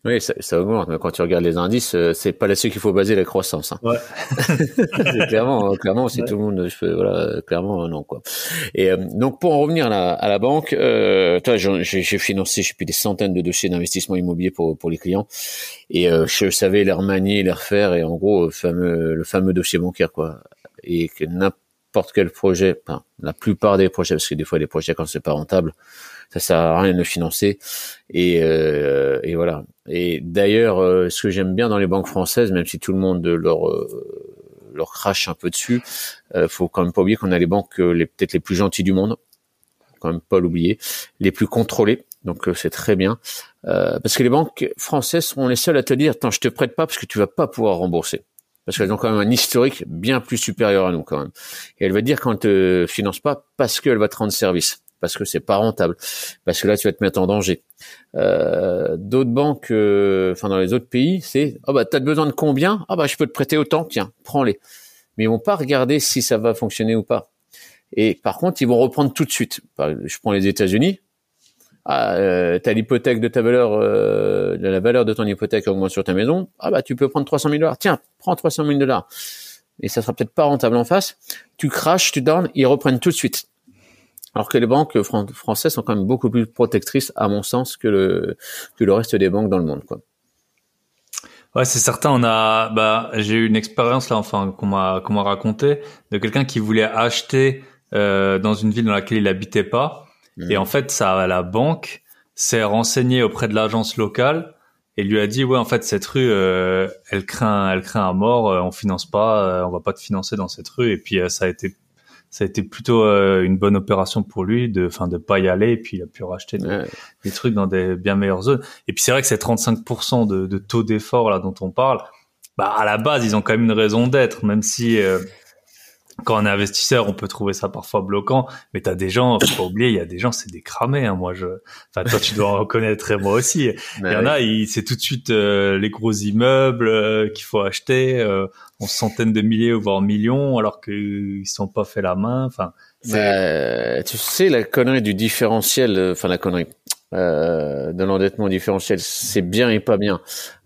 Oui, ça, ça, augmente, mais quand tu regardes les indices, euh, c'est pas là-dessus qu'il faut baser la croissance. Hein. Ouais. <laughs> clairement, clairement, si tout le monde, je voilà, clairement, non quoi. Et euh, donc pour en revenir à la, à la banque, euh, j'ai financé, je sais plus des centaines de dossiers d'investissement immobilier pour pour les clients, et euh, je savais les remanier, les refaire, et en gros, le fameux le fameux dossier bancaire quoi, et que n'importe quel projet, enfin, la plupart des projets, parce que des fois les projets quand c'est pas rentable ça sert à rien de le financer. Et, euh, et voilà. Et d'ailleurs, euh, ce que j'aime bien dans les banques françaises, même si tout le monde leur euh, leur crache un peu dessus, euh, faut quand même pas oublier qu'on a les banques les peut-être les plus gentilles du monde, quand même pas l'oublier, les plus contrôlées. Donc c'est très bien parce que les banques françaises sont les seules à te dire "Attends, je te prête pas parce que tu vas pas pouvoir rembourser." parce qu'elles ont quand même un historique bien plus supérieur à nous quand même. Et elle va dire qu'on te finance pas parce qu'elle va te rendre service parce que c'est pas rentable, parce que là tu vas te mettre en danger. Euh, d'autres banques, euh, enfin dans les autres pays, c'est ah oh bah t'as besoin de combien? Ah bah je peux te prêter autant, tiens, prends-les. Mais ils vont pas regarder si ça va fonctionner ou pas. Et par contre, ils vont reprendre tout de suite. Je prends les États-Unis. Ah, euh, t'as l'hypothèque de ta valeur, euh, la valeur de ton hypothèque augmente sur ta maison. Ah bah tu peux prendre 300 000 dollars. Tiens, prends 300 000 dollars. Et ça sera peut-être pas rentable en face. Tu craches, tu donnes, ils reprennent tout de suite. Alors que les banques françaises sont quand même beaucoup plus protectrices, à mon sens, que le, que le reste des banques dans le monde. Quoi. Ouais, c'est certain. On a, bah, j'ai eu une expérience là, enfin, qu'on m'a, qu'on m'a raconté, de quelqu'un qui voulait acheter euh, dans une ville dans laquelle il habitait pas, Mhm. et en fait, ça, la banque s'est renseignée auprès de l'agence locale et lui a dit, ouais, en fait, cette rue, euh, elle craint, elle craint à mort, euh, on finance pas, euh, on va pas te financer dans cette rue, et puis euh, ça a été, ça a été plutôt euh, une bonne opération pour lui de, enfin, de pas y aller, et puis il a pu racheter des, Ouais. des trucs dans des bien meilleures zones. Et puis c'est vrai que ces 35% de, de taux d'effort là dont on parle, bah à la base ils ont quand même une raison d'être, même si euh, quand on est investisseur on peut trouver ça parfois bloquant. Mais t'as des gens, faut pas oublier, il y a des gens c'est des cramés. Hein, moi je, enfin toi tu dois en reconnaître et moi aussi. <laughs> Il y en a, il- c'est tout de suite euh, les gros immeubles euh, qu'il faut acheter euh, en centaines de milliers voire millions alors qu'ils sont pas fait la main. Enfin Bah, tu sais, la connerie du différentiel, euh, enfin la connerie euh, de l'endettement différentiel, c'est bien et pas bien.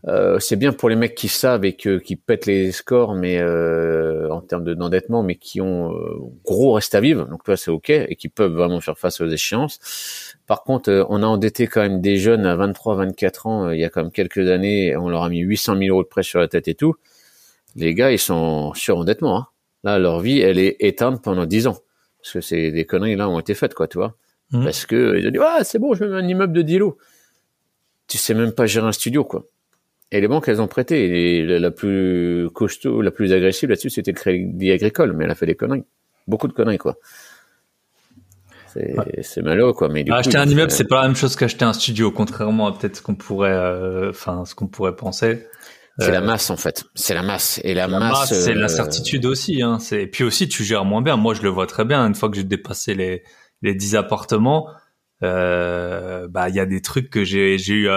Euh, c'est bien pour les mecs qui savent et que, qui pètent les scores, mais euh, en termes de- d'endettement, mais qui ont euh, gros reste à vivre. Donc toi, c'est ok et qui peuvent vraiment faire face aux échéances. Par contre, euh, on a endetté quand même des jeunes à 23, 24 ans il y a quand même quelques années. On leur a mis 800 000 euros de prêt sur la tête et tout. Les gars, ils sont sur endettement. Hein. Là, leur vie, elle est éteinte pendant 10 ans parce que c'est des conneries là ont été faites quoi tu vois Mhm. parce que ils ont dit ah c'est bon je me mets un immeuble de 10 lots tu sais même pas gérer un studio quoi et les banques elles ont prêté et la, plus costaud la plus agressive là-dessus c'était le crédit agricole mais elle a fait des conneries beaucoup de conneries quoi c'est c'est malheureux quoi mais du coup, acheter un immeuble, c'est pas la même chose qu'acheter un studio, contrairement à peut-être ce qu'on pourrait, euh, enfin, ce qu'on pourrait penser. c'est Euh, la masse en fait c'est la masse et la, La masse, masse, c'est euh, l'incertitude aussi. Hein. C'est- Et puis aussi, tu gères moins bien. Moi, je le vois très bien. Une fois que j'ai dépassé les, les 10 appartements, euh, bah il y a des trucs que j'ai j'ai eu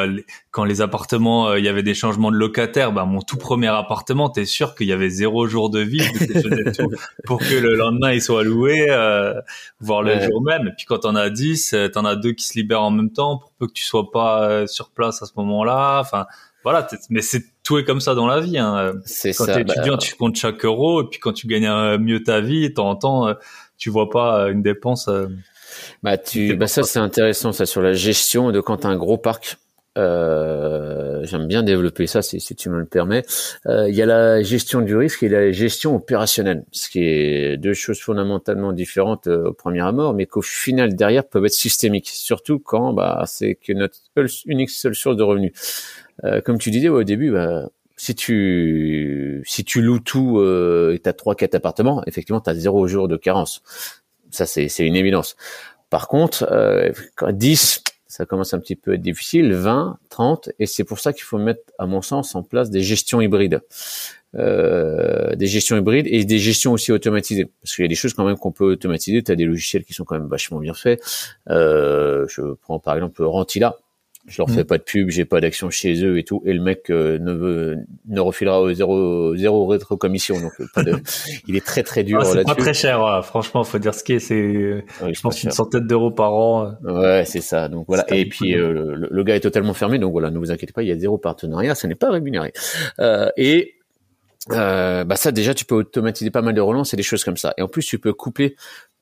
quand les appartements euh, il y avait des changements de locataires bah mon tout premier appartement t'es sûr qu'il y avait zéro jour de vie tout pour que le lendemain il soit loué euh, voire le Ouais. jour même et puis quand t'en as 10 euh, t'en as deux qui se libèrent en même temps pour peu que tu sois pas sur place à ce moment-là enfin voilà mais c'est tout est comme ça dans la vie hein. c'est quand ça t'es bah, étudiant tu comptes chaque euro et puis quand tu gagnes mieux ta vie euh, tu vois pas une dépense Bah, tu, bah ça c'est intéressant ça sur la gestion de quand t'as un gros parc. Euh, J'aime bien développer ça si, si tu me le permets. Euh, Il y a la gestion du risque et la gestion opérationnelle, ce qui est deux choses fondamentalement différentes euh, au premier abord, mais qu'au final derrière peuvent être systémiques, surtout quand bah, c'est que notre unique seule source de revenus. Euh, comme tu disais ouais, au début, bah, si tu si tu loues tout euh, et t'as trois quatre appartements, effectivement t'as zéro jour de carence. Ça c'est c'est une évidence. Par contre, euh, quand 10, ça commence un petit peu à être difficile, 20, 30, et c'est pour ça qu'il faut mettre, à mon sens, en place des gestions hybrides. Euh, des gestions hybrides et des gestions aussi automatisées. Parce qu'il y a des choses quand même qu'on peut automatiser. Tu as des logiciels qui sont quand même vachement bien faits. Euh, je prends par exemple Rentila. Je leur Mm. fais pas de pub, j'ai pas d'action chez eux et tout, et le mec euh, ne veut, ne refilera zéro zéro rétro commission, donc euh, pas de, <laughs> il est très très dur Ah, c'est pas très cher, voilà. franchement, faut dire ce qui est, c'est, Ouais, je pense, une centaine d'euros par an. euh. Ouais, c'est ça. Donc voilà. Et puis euh, le, le gars est totalement fermé, donc voilà, ne vous inquiétez pas, il y a zéro partenariat, ça n'est pas rémunéré. Euh, et euh, bah ça déjà, tu peux automatiser pas mal de relances et des choses comme ça. Et en plus, tu peux coupler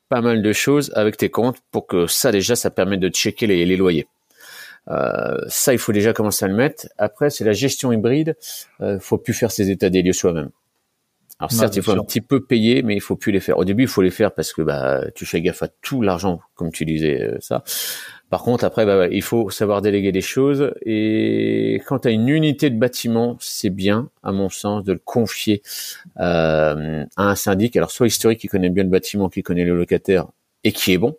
pas mal de choses avec tes comptes pour que ça déjà, ça permette de checker les, les loyers. Euh, ça, il faut déjà commencer à le mettre. Après, c'est la gestion hybride. Euh, faut plus faire ses états des lieux soi-même. Alors certes, il faut sûr. un petit peu payer, mais il faut plus les faire. Au début, il faut les faire parce que bah tu fais gaffe à tout l'argent, comme tu disais euh, ça. Par contre, après, bah, il faut savoir déléguer des choses. Et quand tu as une unité de bâtiment, c'est bien, à mon sens, de le confier euh, à un syndic. Alors soit historique qui connaît bien le bâtiment, qui connaît le locataire et qui est bon.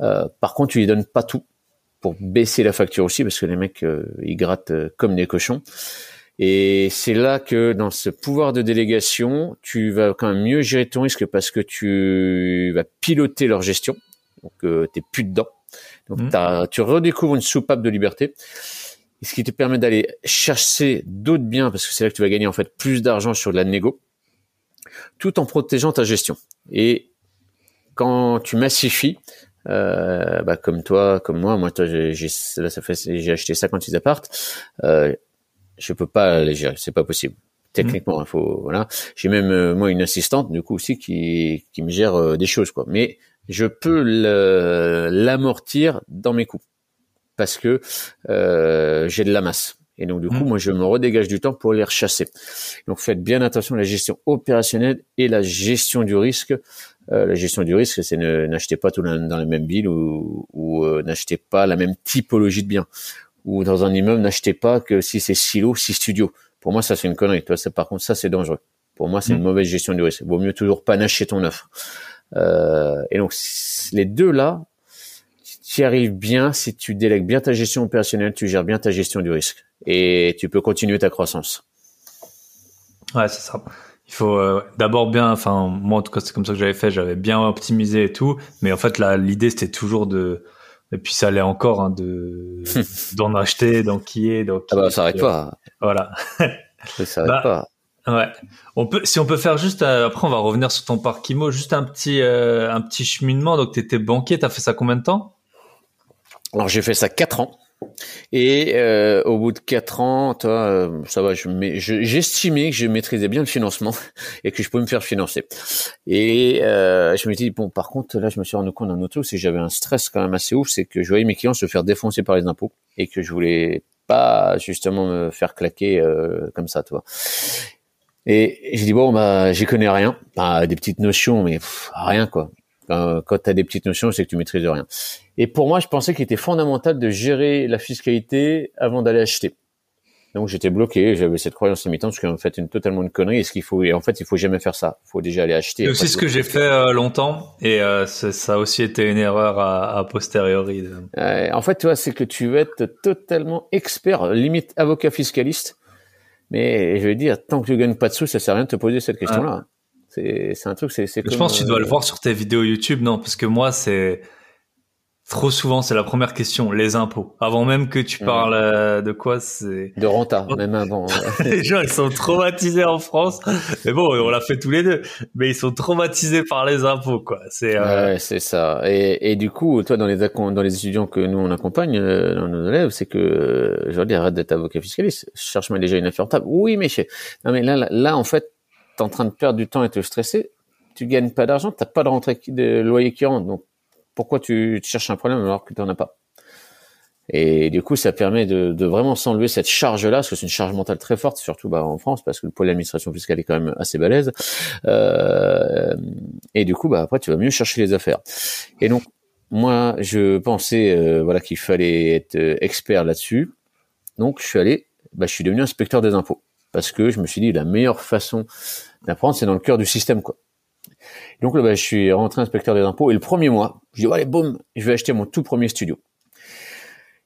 Euh, par contre, tu lui donnes pas tout pour baisser la facture aussi, parce que les mecs, euh, ils grattent euh, comme des cochons. Et c'est là que dans ce pouvoir de délégation, tu vas quand même mieux gérer ton risque parce que tu vas piloter leur gestion. Donc, euh, t'es plus dedans. Donc, t'as- tu redécouvres une soupape de liberté. Et ce qui te permet d'aller chercher d'autres biens, parce que c'est là que tu vas gagner en fait plus d'argent sur de la négo, tout en protégeant ta gestion. Et quand tu massifies, euh, bah, comme toi, comme moi, moi, toi, j'ai, ça fait, j'ai acheté 56 appartes, euh, je peux pas les gérer, c'est pas possible. Techniquement, il faut, voilà. J'ai même, euh, moi, une assistante, du coup, aussi, qui, qui me gère euh, des choses, quoi. Mais je peux l'amortir dans mes coûts. Parce que, euh, j'ai de la masse. Et donc, du coup, mmh. moi, je me redégage du temps pour les rechasser. Donc, faites bien attention à la gestion opérationnelle et la gestion du risque. Euh, la gestion du risque, c'est n'achetez pas tout dans la même ville ou, ou euh, n'achetez pas la même typologie de biens. Ou dans un immeuble, n'achetez pas que si c'est silo, si studio. Pour moi, ça, c'est une connerie. Toi, par contre, ça, c'est dangereux. Pour moi, c'est une mmh. mauvaise gestion du risque. Vaut mieux toujours pas n'acheter ton offre. Euh, et donc, les deux là, tu y arrives bien si tu délègues bien ta gestion opérationnelle, tu gères bien ta gestion du risque et tu peux continuer ta croissance. Ouais, c'est ça. Il faut euh, d'abord bien, enfin moi en tout cas c'est comme ça que j'avais fait, j'avais bien optimisé et tout, mais en fait là l'idée c'était toujours de et puis ça allait encore hein, de <laughs> d'en acheter, d'enquiller, donc ah bah ça s'arrête pas. Voilà. <laughs> ça s'arrête bah, pas. Ouais. On peut, si on peut faire juste, euh, après on va revenir sur ton parc IMO, juste un petit, euh, un petit cheminement. Donc tu étais banquier, t'as fait ça combien de temps? Alors j'ai fait ça quatre ans. Et euh, au bout de quatre ans, toi, euh, ça va, je, j'estimais que je maîtrisais bien le financement <laughs> et que je pouvais me faire financer. Et euh, je me dis bon, par contre, là, je me suis rendu compte d'un autre truc, c'est que j'avais un stress quand même assez ouf, c'est que je voyais mes clients se faire défoncer par les impôts et que je voulais pas justement me faire claquer comme ça, toi. Et j'ai dit bon, bah, j'y connais rien, des petites notions, mais rien quoi. Quand, quand tu as des petites notions, c'est que tu maîtrises rien. Et pour moi, je pensais qu'il était fondamental de gérer la fiscalité avant d'aller acheter. Donc j'étais bloqué, j'avais cette croyance limitante, ce qui en fait une totalement une connerie. Et ce qu'il faut, et en fait, il faut jamais faire ça. Il faut déjà aller acheter. C'est aussi ce que j'ai fait euh, longtemps, et euh, ça a aussi été une erreur à, à posteriori. Euh, en fait, tu vois, c'est que tu veux être totalement expert, limite avocat fiscaliste. Mais je veux dire, tant que tu gagnes pas de sous, ça sert à rien de te poser cette question-là. C'est, un truc, c'est, Je pense que tu dois le voir sur tes vidéos YouTube, non? Parce que moi, c'est, Trop souvent, c'est la première question, les impôts. Avant même que tu parles euh, de quoi, c'est de renta, même avant. <laughs> les gens, ils sont traumatisés en France. Mais bon, on l'a fait tous les deux. Mais ils sont traumatisés par les impôts, quoi. C'est euh... ouais, c'est ça. Et, et du coup, toi, dans les dans les étudiants que nous on accompagne, euh, dans nos élèves, c'est que euh, je leur dis arrête d'être avocat fiscaliste. Cherche-moi déjà une affaire table. Oui, mais non, mais là, là, là, en fait, t'es en train de perdre du temps et te stresser. Tu gagnes pas d'argent, t'as pas de rentrée de loyer qui rentre, donc pourquoi tu, cherches un problème alors que tu n'en as pas? Et du coup, ça permet de, vraiment s'enlever cette charge-là, parce que c'est une charge mentale très forte, surtout bah, en France, parce que le pôle d'administration fiscale est quand même assez balèze. Euh, et du coup, bah, après, tu vas mieux chercher les affaires. Et donc, moi, je pensais euh, voilà qu'il fallait être euh, expert là-dessus. Donc, je suis allé, bah, je suis devenu inspecteur des impôts, parce que je me suis dit la meilleure façon d'apprendre, c'est dans le cœur du système, quoi. Donc là, bah, je suis rentré inspecteur des impôts et le premier mois, je dis allez boum, je vais acheter mon tout premier studio.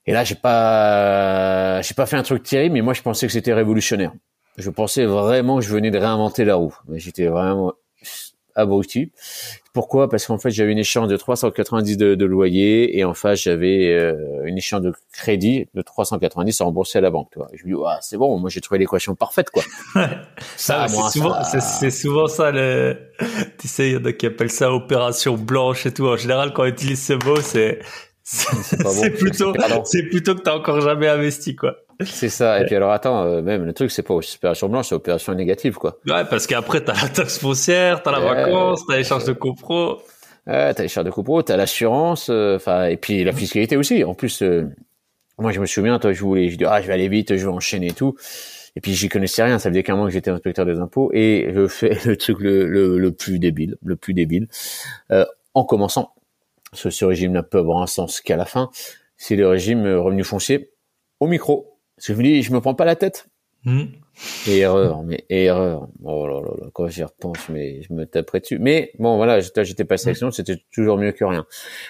Et là, j'ai pas, j'ai pas fait un truc terrible, mais moi, je pensais que c'était révolutionnaire. Je pensais vraiment que je venais de réinventer la roue. J'étais vraiment abruti. Pourquoi? Parce qu'en fait, j'avais une échéance de 390 de, de loyer et en face, j'avais euh, une échéance de crédit de 390 à rembourser à la banque. Toi. je me dis, ah, c'est bon, moi j'ai trouvé l'équation parfaite, quoi. <laughs> ça, c'est souvent, c'est souvent ça. Le... Tu sais, il y en a qui appellent ça opération blanche et tout. En général, quand on utilise ce mot, c'est c'est <laughs> plutôt, c'est plutôt que t'as encore jamais investi, quoi. C'est ça. Et puis alors attends, euh, même le truc c'est pas opération blanche, c'est opération négative quoi. Ouais, parce qu'après t'as la taxe foncière, t'as la vacance, t'as les charges de copro. Ouais, t'as les charges de copro, t'as l'assurance, euh, enfin et puis la fiscalité aussi. En plus, euh, moi je me souviens, toi je voulais, je dis ah je vais aller vite, je vais enchaîner et tout. Et puis j'y connaissais rien, ça faisait qu'un mois que j'étais inspecteur des impôts et je fais <laughs> le truc le, le, plus débile, le plus débile, en commençant. Parce que ce régime n'a pas avoir un sens qu'à la fin. C'est le régime revenu foncier au micro je me dis, je me prends pas la tête. Erreur, mais erreur. Oh là là, là quand j'y repense, mais je me taperais dessus. Mais bon, voilà, j'étais pas sélectionné, c'était toujours mieux que rien.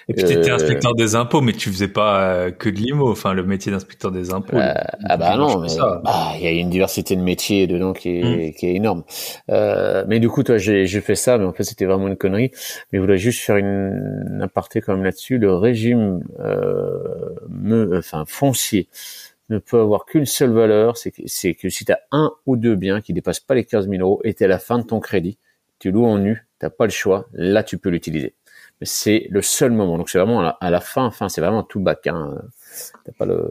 Et puis tu étais euh, inspecteur des impôts, mais tu faisais pas euh, que de l'IMO, enfin le métier d'inspecteur des impôts. Euh, ah bah non, bah, il y a une diversité de métiers dedans qui est, hmm. qui est énorme. Euh, mais du coup, toi, j'ai fait ça, mais en fait, c'était vraiment une connerie. Mais je voudrais juste faire une aparté quand même là-dessus. Le régime, me, enfin foncier ne peut avoir qu'une seule valeur, c'est que, si tu as un ou deux biens qui dépassent pas les 15 000 euros et tu à la fin de ton crédit, tu loues en nu, t'as pas le choix, là tu peux l'utiliser. Mais c'est le seul moment. Donc c'est vraiment à la, fin, fin, c'est vraiment tout bac. Hein. T'as pas le.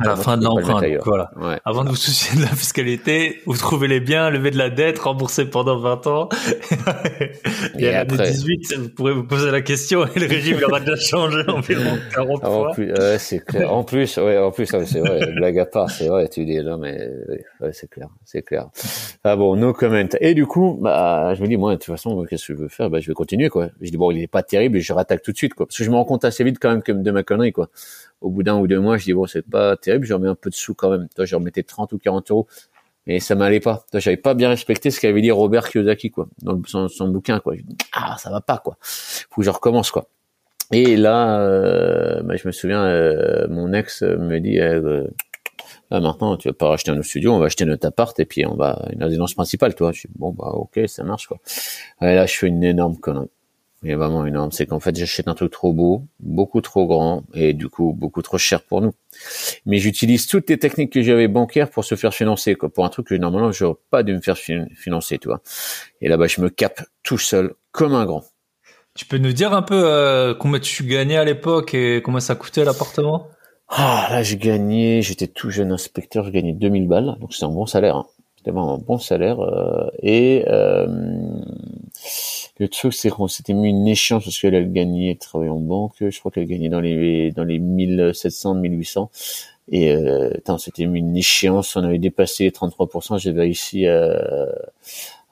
À la fin de l'emprunt, voilà. Ouais. Avant de vous soucier de la fiscalité, vous trouvez les biens, levez de la dette, remboursez pendant 20 ans. <laughs> et, à l'année 18, vous pourrez vous poser la question et le régime aura déjà changé environ 40 Ah, en fois. plus, ouais, c'est clair. En plus, ouais, en plus, c'est vrai. <laughs> Blague à part, c'est vrai. Tu dis là, mais ouais, ouais, c'est clair, c'est clair. Ah bon, no comment. Et du coup, bah, je me dis, moi, de toute façon, qu'est-ce que je veux faire? Bah, je vais continuer, quoi. Je dis bon, il est pas terrible, et je rattaque tout de suite, quoi. Parce que je me rends compte assez vite quand même que de ma connerie, quoi. Au bout d'un ou deux mois, je dis bon, c'est pas terrible, je remets un peu de sous quand même. Toi, je remettais 30 ou 40 euros. Et ça m'allait pas. Toi, j'avais pas bien respecté ce qu'avait dit Robert Kiyosaki, quoi, dans son, bouquin, quoi. Ah, ça va pas, quoi. Faut que je recommence, quoi. Et là, euh, bah, je me souviens, euh, mon ex me dit, euh, ah, maintenant, tu vas pas racheter un autre studio, on va acheter notre appart et puis on va une résidence principale, toi. Je dis, bon, bah, ok, ça marche, quoi. Et là, je fais une énorme connerie. Mais vraiment énorme. C'est qu'en fait, j'achète un truc trop beau, beaucoup trop grand et du coup, beaucoup trop cher pour nous. Mais j'utilise toutes les techniques que j'avais bancaires pour se faire financer, quoi. Pour un truc que normalement, j'aurais pas dû me faire fin- financer, tu vois. Et là-bas, je me capte tout seul, comme un grand. Tu peux nous dire un peu euh, combien tu gagnais à l'époque et combien ça coûtait l'appartement? Ah, là, j'ai gagné, j'étais tout jeune inspecteur, je gagnais 2000 balles, donc c'était un bon salaire. Hein. C'était vraiment un bon salaire. euh, et euh, le truc, c'est qu'on s'était mis une échéance parce qu'elle a gagné, elle travaillait en banque, je crois qu'elle gagnait dans les dans les 1700, 1800. Et euh, attends, c'était mis une échéance, on avait dépassé les 33%, j'avais réussi à,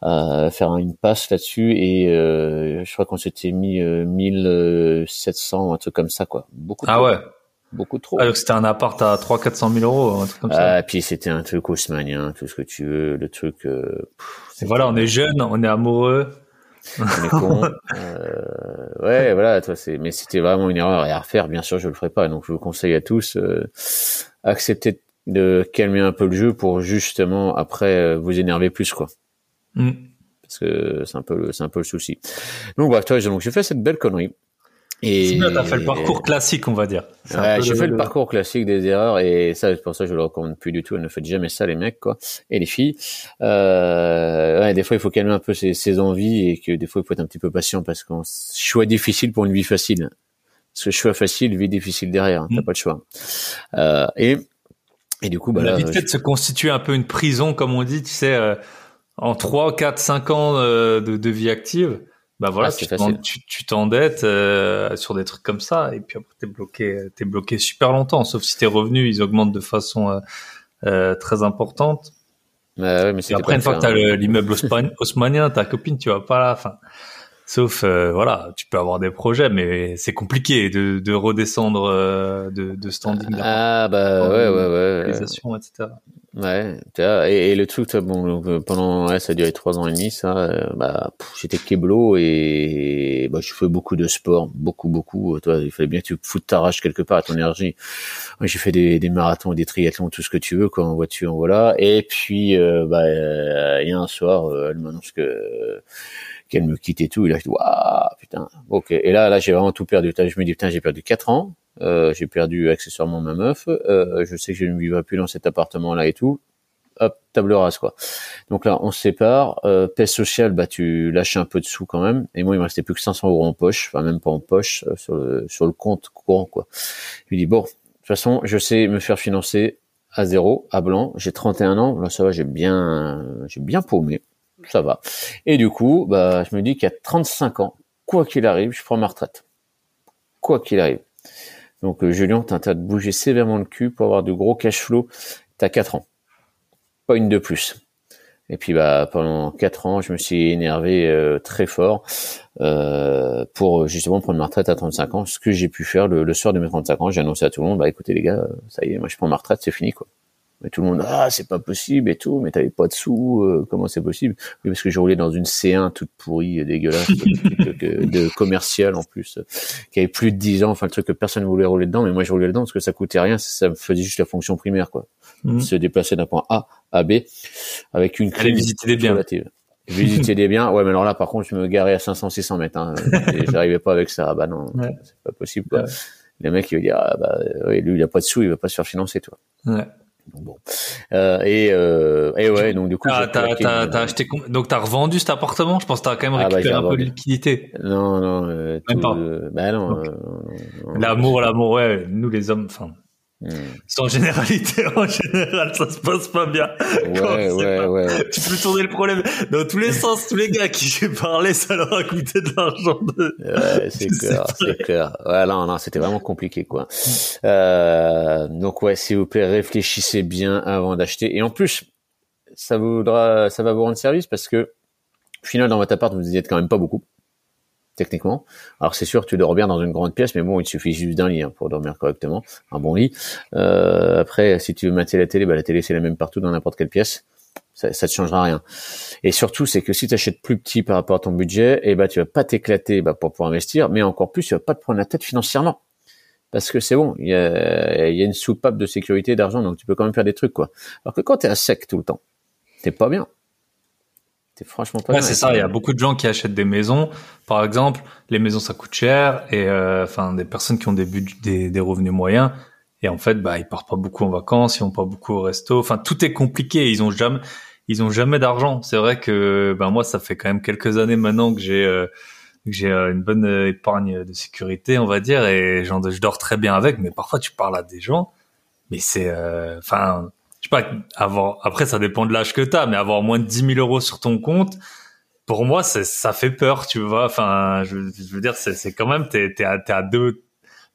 à faire une passe là-dessus et euh, je crois qu'on s'était mis euh, 1700 un truc comme ça quoi. Beaucoup Ah trop, ouais. beaucoup trop. Alors que c'était un appart à 300-400 000 euros, un truc comme ça. Ah, puis c'était un truc haussmanien, tout ce que tu veux, le truc. Euh, pff, Et voilà, on est jeune, on est amoureux. On est con. euh, ouais, voilà, toi, c'est. Mais c'était vraiment une erreur et à refaire. Bien sûr, je le ferai pas. Donc, je vous conseille à tous euh, accepter de calmer un peu le jeu pour justement après euh, vous énerver plus, quoi. Mm. Parce que c'est un peu, le- c'est un peu le souci. Donc, bref, toi, donc j'ai fait cette belle connerie. Et t'as fait le parcours classique, on va dire. Ouais, j'ai fait le parcours classique des erreurs et ça, c'est pour ça que je le recommande plus du tout. Ne faites jamais ça, les mecs, quoi, et les filles. Euh, ouais, des fois, il faut calmer un peu ses, ses envies et que des fois, il faut être un petit peu patient parce qu'on choix difficile pour une vie facile. Parce que choix facile, vie difficile derrière. hein, T'as Mm. pas le choix. Euh, et et du coup, bah On a là, vite fait de se constituer un peu une prison, comme on dit, tu sais, euh, en 3, 4, 5 ans de, de vie active. Bah voilà, Ah, tu t'endettes euh, sur des trucs comme ça, et puis après t'es bloqué, t'es bloqué super longtemps, sauf si tes revenus ils augmentent de façon euh, euh, très importante. bah ouais, mais Et après une fois que t'as hein. le- l'immeuble haussman- haussmanien, ta copine, tu vas pas là. Enfin, sauf euh, voilà, tu peux avoir des projets, mais c'est compliqué de, de redescendre euh, de, de standing. Ah bah ouais, ouais, ouais. etc. Ouais, et, et le truc, bon, donc, euh, pendant, ouais, ça a duré trois ans et demi, ça, euh, bah, j'étais keblo et, bah, je fais beaucoup de sport, beaucoup, beaucoup. Toi, il fallait bien que tu foutes ta rage quelque part à ton énergie. Ouais, j'ai fait des, des marathons, des triathlons, tout ce que tu veux, quoi, en voiture, voilà. Et puis, euh, bah, euh, il y a un soir, elle m'annonce que qu'elle me quitte et tout. Et là, je dis, waouh, putain, ok. Et là, là, j'ai vraiment tout perdu. Je me dis, putain, j'ai perdu quatre ans. Euh, j'ai perdu accessoirement ma meuf. Euh, je sais que je ne vivrai plus dans cet appartement-là et tout. Hop, table rase quoi. Donc là, on se sépare. Euh, paix sociale, bah tu lâches un peu de sous quand même. Et moi, il me restait plus que 500 euros en poche, enfin même pas en poche, euh, sur le sur le compte courant quoi. Je lui dis bon, de toute façon, je sais me faire financer à zéro, à blanc. J'ai 31 ans, là ça va, j'ai bien j'ai bien paumé, ça va. Et du coup, bah je me dis qu'à 35 ans, quoi qu'il arrive, je prends ma retraite. Quoi qu'il arrive. Donc, euh, Julien, t'as intérêt de bouger sévèrement le cul pour avoir de gros cash flow. T'as 4 ans. Pas une de plus. Et puis, bah, pendant 4 ans, je me suis énervé euh, très fort euh, pour justement prendre ma retraite à 35 ans. Ce que j'ai pu faire le, soir de mes 35 ans, j'ai annoncé à tout le monde, bah écoutez les gars, ça y est, moi je prends ma retraite, c'est fini quoi. Et tout le monde, ah c'est pas possible et tout, mais t'avais pas de sous, euh, comment c'est possible? Oui, parce que j'ai roulé dans une C1 toute pourrie, euh, dégueulasse, <laughs> euh, de, de commercial en plus, euh, qui avait plus de 10 ans, enfin le truc que personne ne voulait rouler dedans, mais moi je roulais dedans parce que ça coûtait rien, ça me faisait juste la fonction primaire quoi. Mhm. Se déplacer d'un point A à B avec une clim visiter des biens. relative. Visiter des biens, ouais, mais alors là, par contre, je me garais à 500, 600 mètres. Hein. <laughs> J'arrivais pas avec ça. Ah bah non, Ouais. c'est pas possible. Quoi. Ouais. Les mecs, ils vont dire, ah bah, lui, il a pas de sous, il va pas se faire financer, toi. Ouais. Donc, bon. Euh, et, euh, et ouais, donc du coup, Ah, t'as, t'as, t'as acheté donc t'as revendu cet appartement? Je pense que t'as quand même Ah, bah, récupéré un peu de liquidité. Non, non, euh, Même tout, pas. bah non. Euh, non. L'amour, l'amour, ouais. Nous les hommes, enfin, Hmm. Sans généralité, <laughs> en général, ça se passe pas bien. Ouais, ouais, ouais. Tu peux tourner le problème dans tous les sens. Tous les gars qui j'ai parlé, ça leur a coûté de l'argent. De... Ouais, <laughs> c'est clair, c'est clair. Ouais, non, non, c'était vraiment compliqué, quoi. Euh, donc ouais, s'il vous plaît, réfléchissez bien avant d'acheter. Et en plus, ça voudra, ça va vous rendre service parce que, au final, dans votre appart, vous y êtes quand même pas beaucoup techniquement. Alors c'est sûr, tu dors bien dans une grande pièce, mais bon, il suffit juste d'un lit hein, pour dormir correctement, un bon lit. Euh, après, si tu veux mater la télé, bah, la télé c'est la même partout dans n'importe quelle pièce. Ça, ça te changera rien. Et surtout, c'est que si tu achètes plus petit par rapport à ton budget, et eh bah tu vas pas t'éclater bah, pour pouvoir investir, mais encore plus, tu vas pas te prendre la tête financièrement. Parce que c'est bon, il y a, y a une soupape de sécurité d'argent, donc tu peux quand même faire des trucs quoi. Alors que quand tu es à sec tout le temps, t'es pas bien franchement pas. Ouais, c'est ça. Il y a beaucoup de gens qui achètent des maisons. Par exemple, les maisons ça coûte cher et euh, enfin des personnes qui ont des, des, des revenus moyens et en fait bah ils partent pas beaucoup en vacances, ils ont pas beaucoup au resto. Enfin tout est compliqué. Ils ont jamais ils ont jamais d'argent. C'est vrai que ben moi ça fait quand même quelques années maintenant que j'ai euh, que j'ai euh, une bonne épargne de sécurité on va dire et genre je dors très bien avec. Mais parfois tu parles à des gens mais c'est enfin je après, ça dépend de l'âge que tu as, mais avoir moins de 10 000 euros sur ton compte, pour moi, ça fait peur, tu vois. Enfin, je, veux dire, c'est quand même, t'es es à, deux,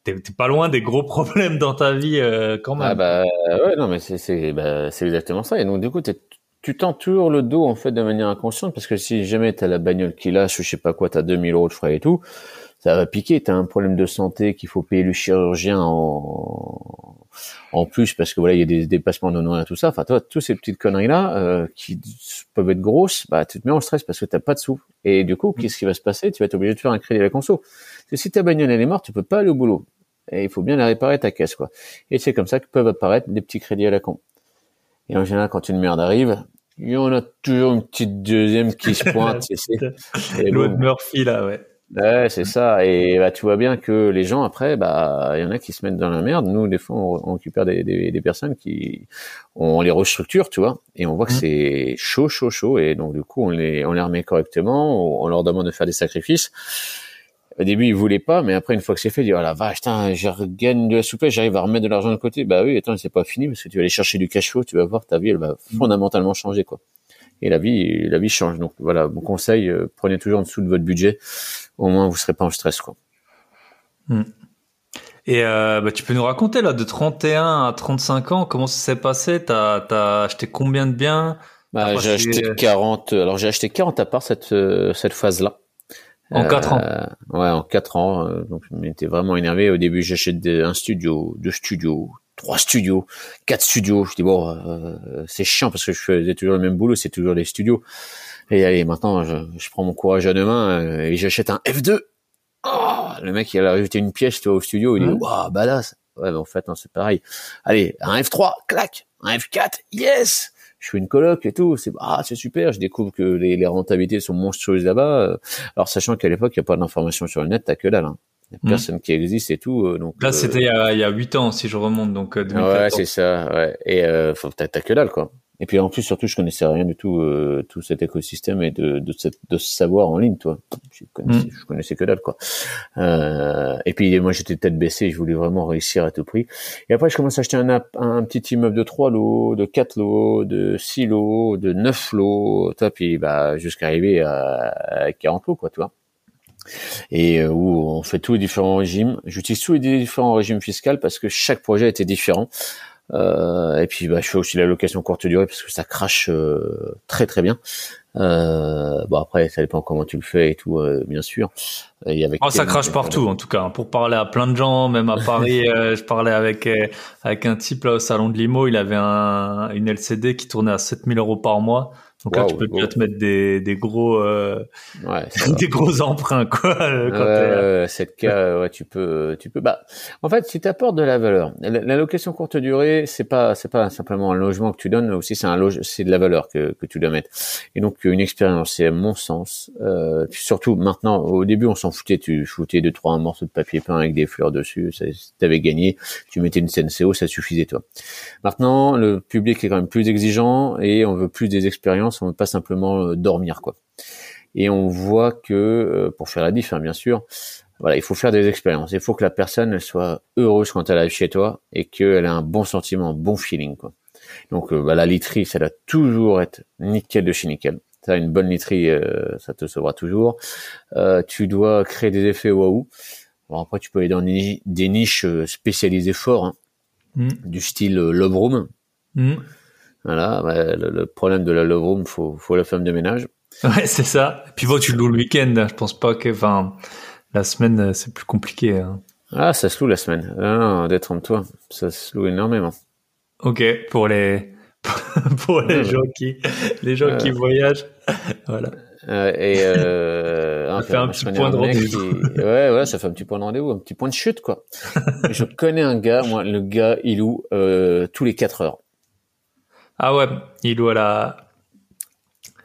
t'es pas loin des gros <laughs> problèmes dans ta vie euh, quand même. Ah bah ouais, non, mais c'est bah, exactement ça. Et donc du coup, tu tends toujours le dos en fait de manière inconsciente parce que si jamais t'as la bagnole qui lâche, je sais pas quoi, t'as 2000 euros de frais et tout, ça va piquer. T'as un problème de santé qu'il faut payer le chirurgien en en plus parce que voilà il y a des dépassements de et tout ça. Enfin toi toutes ces petites conneries là euh, qui peuvent être grosses bah tu te mets en stress parce que t'as pas de sous. Et du coup qu'est-ce qui va se passer? Tu vas être obligé de faire un crédit à la conso. Parce que si ta bagnole elle est morte tu peux pas aller au boulot. Et il faut bien la réparer ta caisse quoi. Et c'est comme ça que peuvent apparaître des petits crédits à la con. Et en général quand une merde arrive il y en a toujours une petite deuxième qui se pointe c'est <laughs> l'autre Murphy là ouais Ouais, c'est ça. Et bah, tu vois bien que les gens, après, bah, il y en a qui se mettent dans la merde. Nous, des fois, on, récupère des, des, des, personnes qui, on les restructure, tu vois, et on voit que mmh. c'est chaud, chaud, chaud. Et donc, du coup, on les, on les remet correctement. On leur demande de faire des sacrifices. Au début, ils voulaient pas, mais après, une fois que c'est fait, ils disent, oh la vache, je gagne de la souplesse, j'arrive à remettre de l'argent de côté. Bah oui, attends, c'est pas fini parce que tu vas aller chercher du cash flow, tu vas voir, ta vie, elle va mmh. fondamentalement changer, quoi et la vie la vie change. Donc voilà, mon conseil, euh, prenez toujours en dessous de votre budget, au moins vous serez pas en stress quoi. Hmm. Et euh, bah, tu peux nous raconter là de 31 à 35 ans comment ça s'est passé? T'as as acheté combien de biens? Bah, j'ai acheté 40. Alors j'ai acheté 40 à part cette euh, cette phase là. En 4 ans. Ouais, en 4 ans. donc je m'étais vraiment énervé. Au début, j'achète un studio, deux studios, trois studios, quatre studios. Je dis bon, euh, c'est chiant parce que je faisais toujours le même boulot, c'est toujours les studios. Et allez, maintenant, je, prends mon courage à deux mains euh, et j'achète un F2. Oh, le mec, il a rajouté une pièce au studio, il dit waouh, badass. Ouais, mais en fait, non, c'est pareil. Allez, un F3, clac, un F4, yes. Je fais une coloc et tout, c'est ah c'est super. Je découvre que les, les rentabilités sont monstrueuses là-bas. Alors sachant qu'à l'époque, il n'y a pas d'informations sur le net, t'as que dalle. Hein. Il y a personne qui existe et tout. Euh, donc là, euh, c'était il y a huit ans si je remonte, donc 2014. Ouais, c'est ça. Ouais. Et euh, t'as que dalle quoi. Et puis en plus, surtout, je connaissais rien du tout, euh, tout cet écosystème et de, de, cette, de ce savoir en ligne, toi. Je connaissais, mm. je connaissais que dalle, quoi. Euh, et puis moi, j'étais tête baissée, je voulais vraiment réussir à tout prix. Et après, je commence à acheter un, un petit immeuble de 3 lots, de 4 lots, de 6 lots, de 9 lots, toi, puis bah, jusqu'à arriver à, à 40 lots, quoi, tu vois et euh, où on fait tous les différents régimes. J'utilise tous les différents régimes fiscaux parce que chaque projet était différent. Euh, et puis bah, je fais aussi la location courte durée parce que ça crache euh, très très bien. Euh, bon après ça dépend comment tu le fais et tout euh, bien sûr. Et avec oh, ça crache partout en tout cas. Hein. Pour parler à plein de gens, même à <laughs> Paris, je parlais avec avec un type là au salon de Limo, il avait un, une LCD qui tournait à 7000 euros par mois. Donc là, tu peux déjà te mettre des, des gros, euh, ouais, <laughs> des gros emprunts, quoi. Euh, quand cas, ouais, tu peux, tu peux. Bah, en fait, si tu apportes de la valeur, la, location courte durée, c'est pas, c'est pas simplement un logement que tu donnes, aussi c'est un loge, c'est de la valeur que, que tu dois mettre. Et donc une expérience, c'est à mon sens, euh, surtout maintenant. Au début, on s'en foutait, tu foutais deux trois morceaux de papier peint avec des fleurs dessus, t'avais gagné, tu mettais une scène CO, ça suffisait toi. Maintenant, le public est quand même plus exigeant et on veut plus des expériences on ne veut pas simplement euh, dormir quoi. Et on voit que, euh, pour faire la diff, hein, bien sûr, voilà, il faut faire des expériences. Il faut que la personne elle soit heureuse quand elle arrive chez toi et qu'elle ait un bon sentiment, un bon feeling. Quoi. Donc euh, bah, la literie, ça doit toujours être nickel de chez nickel. Ça, une bonne literie, euh, ça te sauvera toujours. Euh, tu dois créer des effets waouh. Bon, après, tu peux aller dans des niches spécialisées fort, hein, mm. du style love room. Mm. Voilà, le, problème de la love room, faut, faut la femme de ménage. Ouais, c'est ça. Puis bon, tu loues le week-end. Je pense pas que, enfin, la semaine, euh, c'est plus compliqué. Hein. Ah, ça se loue la semaine. Ah, détrompe-toi. Ça se loue énormément. Ok, pour les <laughs> pour les gens qui les gens qui voyagent, <laughs> voilà. Euh, et euh, <laughs> ça fait un petit point de rendez-vous. Ouais, ouais, ça fait un petit point de rendez-vous, un petit point de chute, quoi. je connais un gars, moi, le gars, il loue euh, tous les 4 heures. Ah ouais, il à la.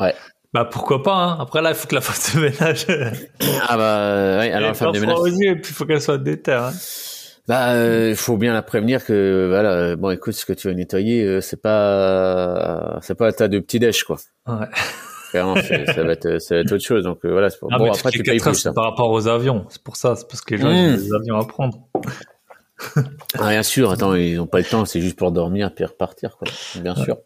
Ouais. Bah pourquoi pas hein. Après là, il faut que la femme de ménage. ah bah oui, alors la femme de ménage. et puis il faut qu'elle soit déter. Hein. Bah il euh, faut bien la prévenir que voilà bon écoute ce que tu vas nettoyer euh, c'est pas c'est pas un tas de petits déchets quoi. Ouais. Clairement, ça va être ça va être autre chose donc euh, voilà. Pour... bon après tu payes plus ça. Par rapport aux avions, c'est pour ça, c'est parce que les gens ont mmh. des avions à prendre. Ah, bien sûr, attends, ils n'ont pas le temps, c'est juste pour dormir puis repartir, quoi. Bien sûr,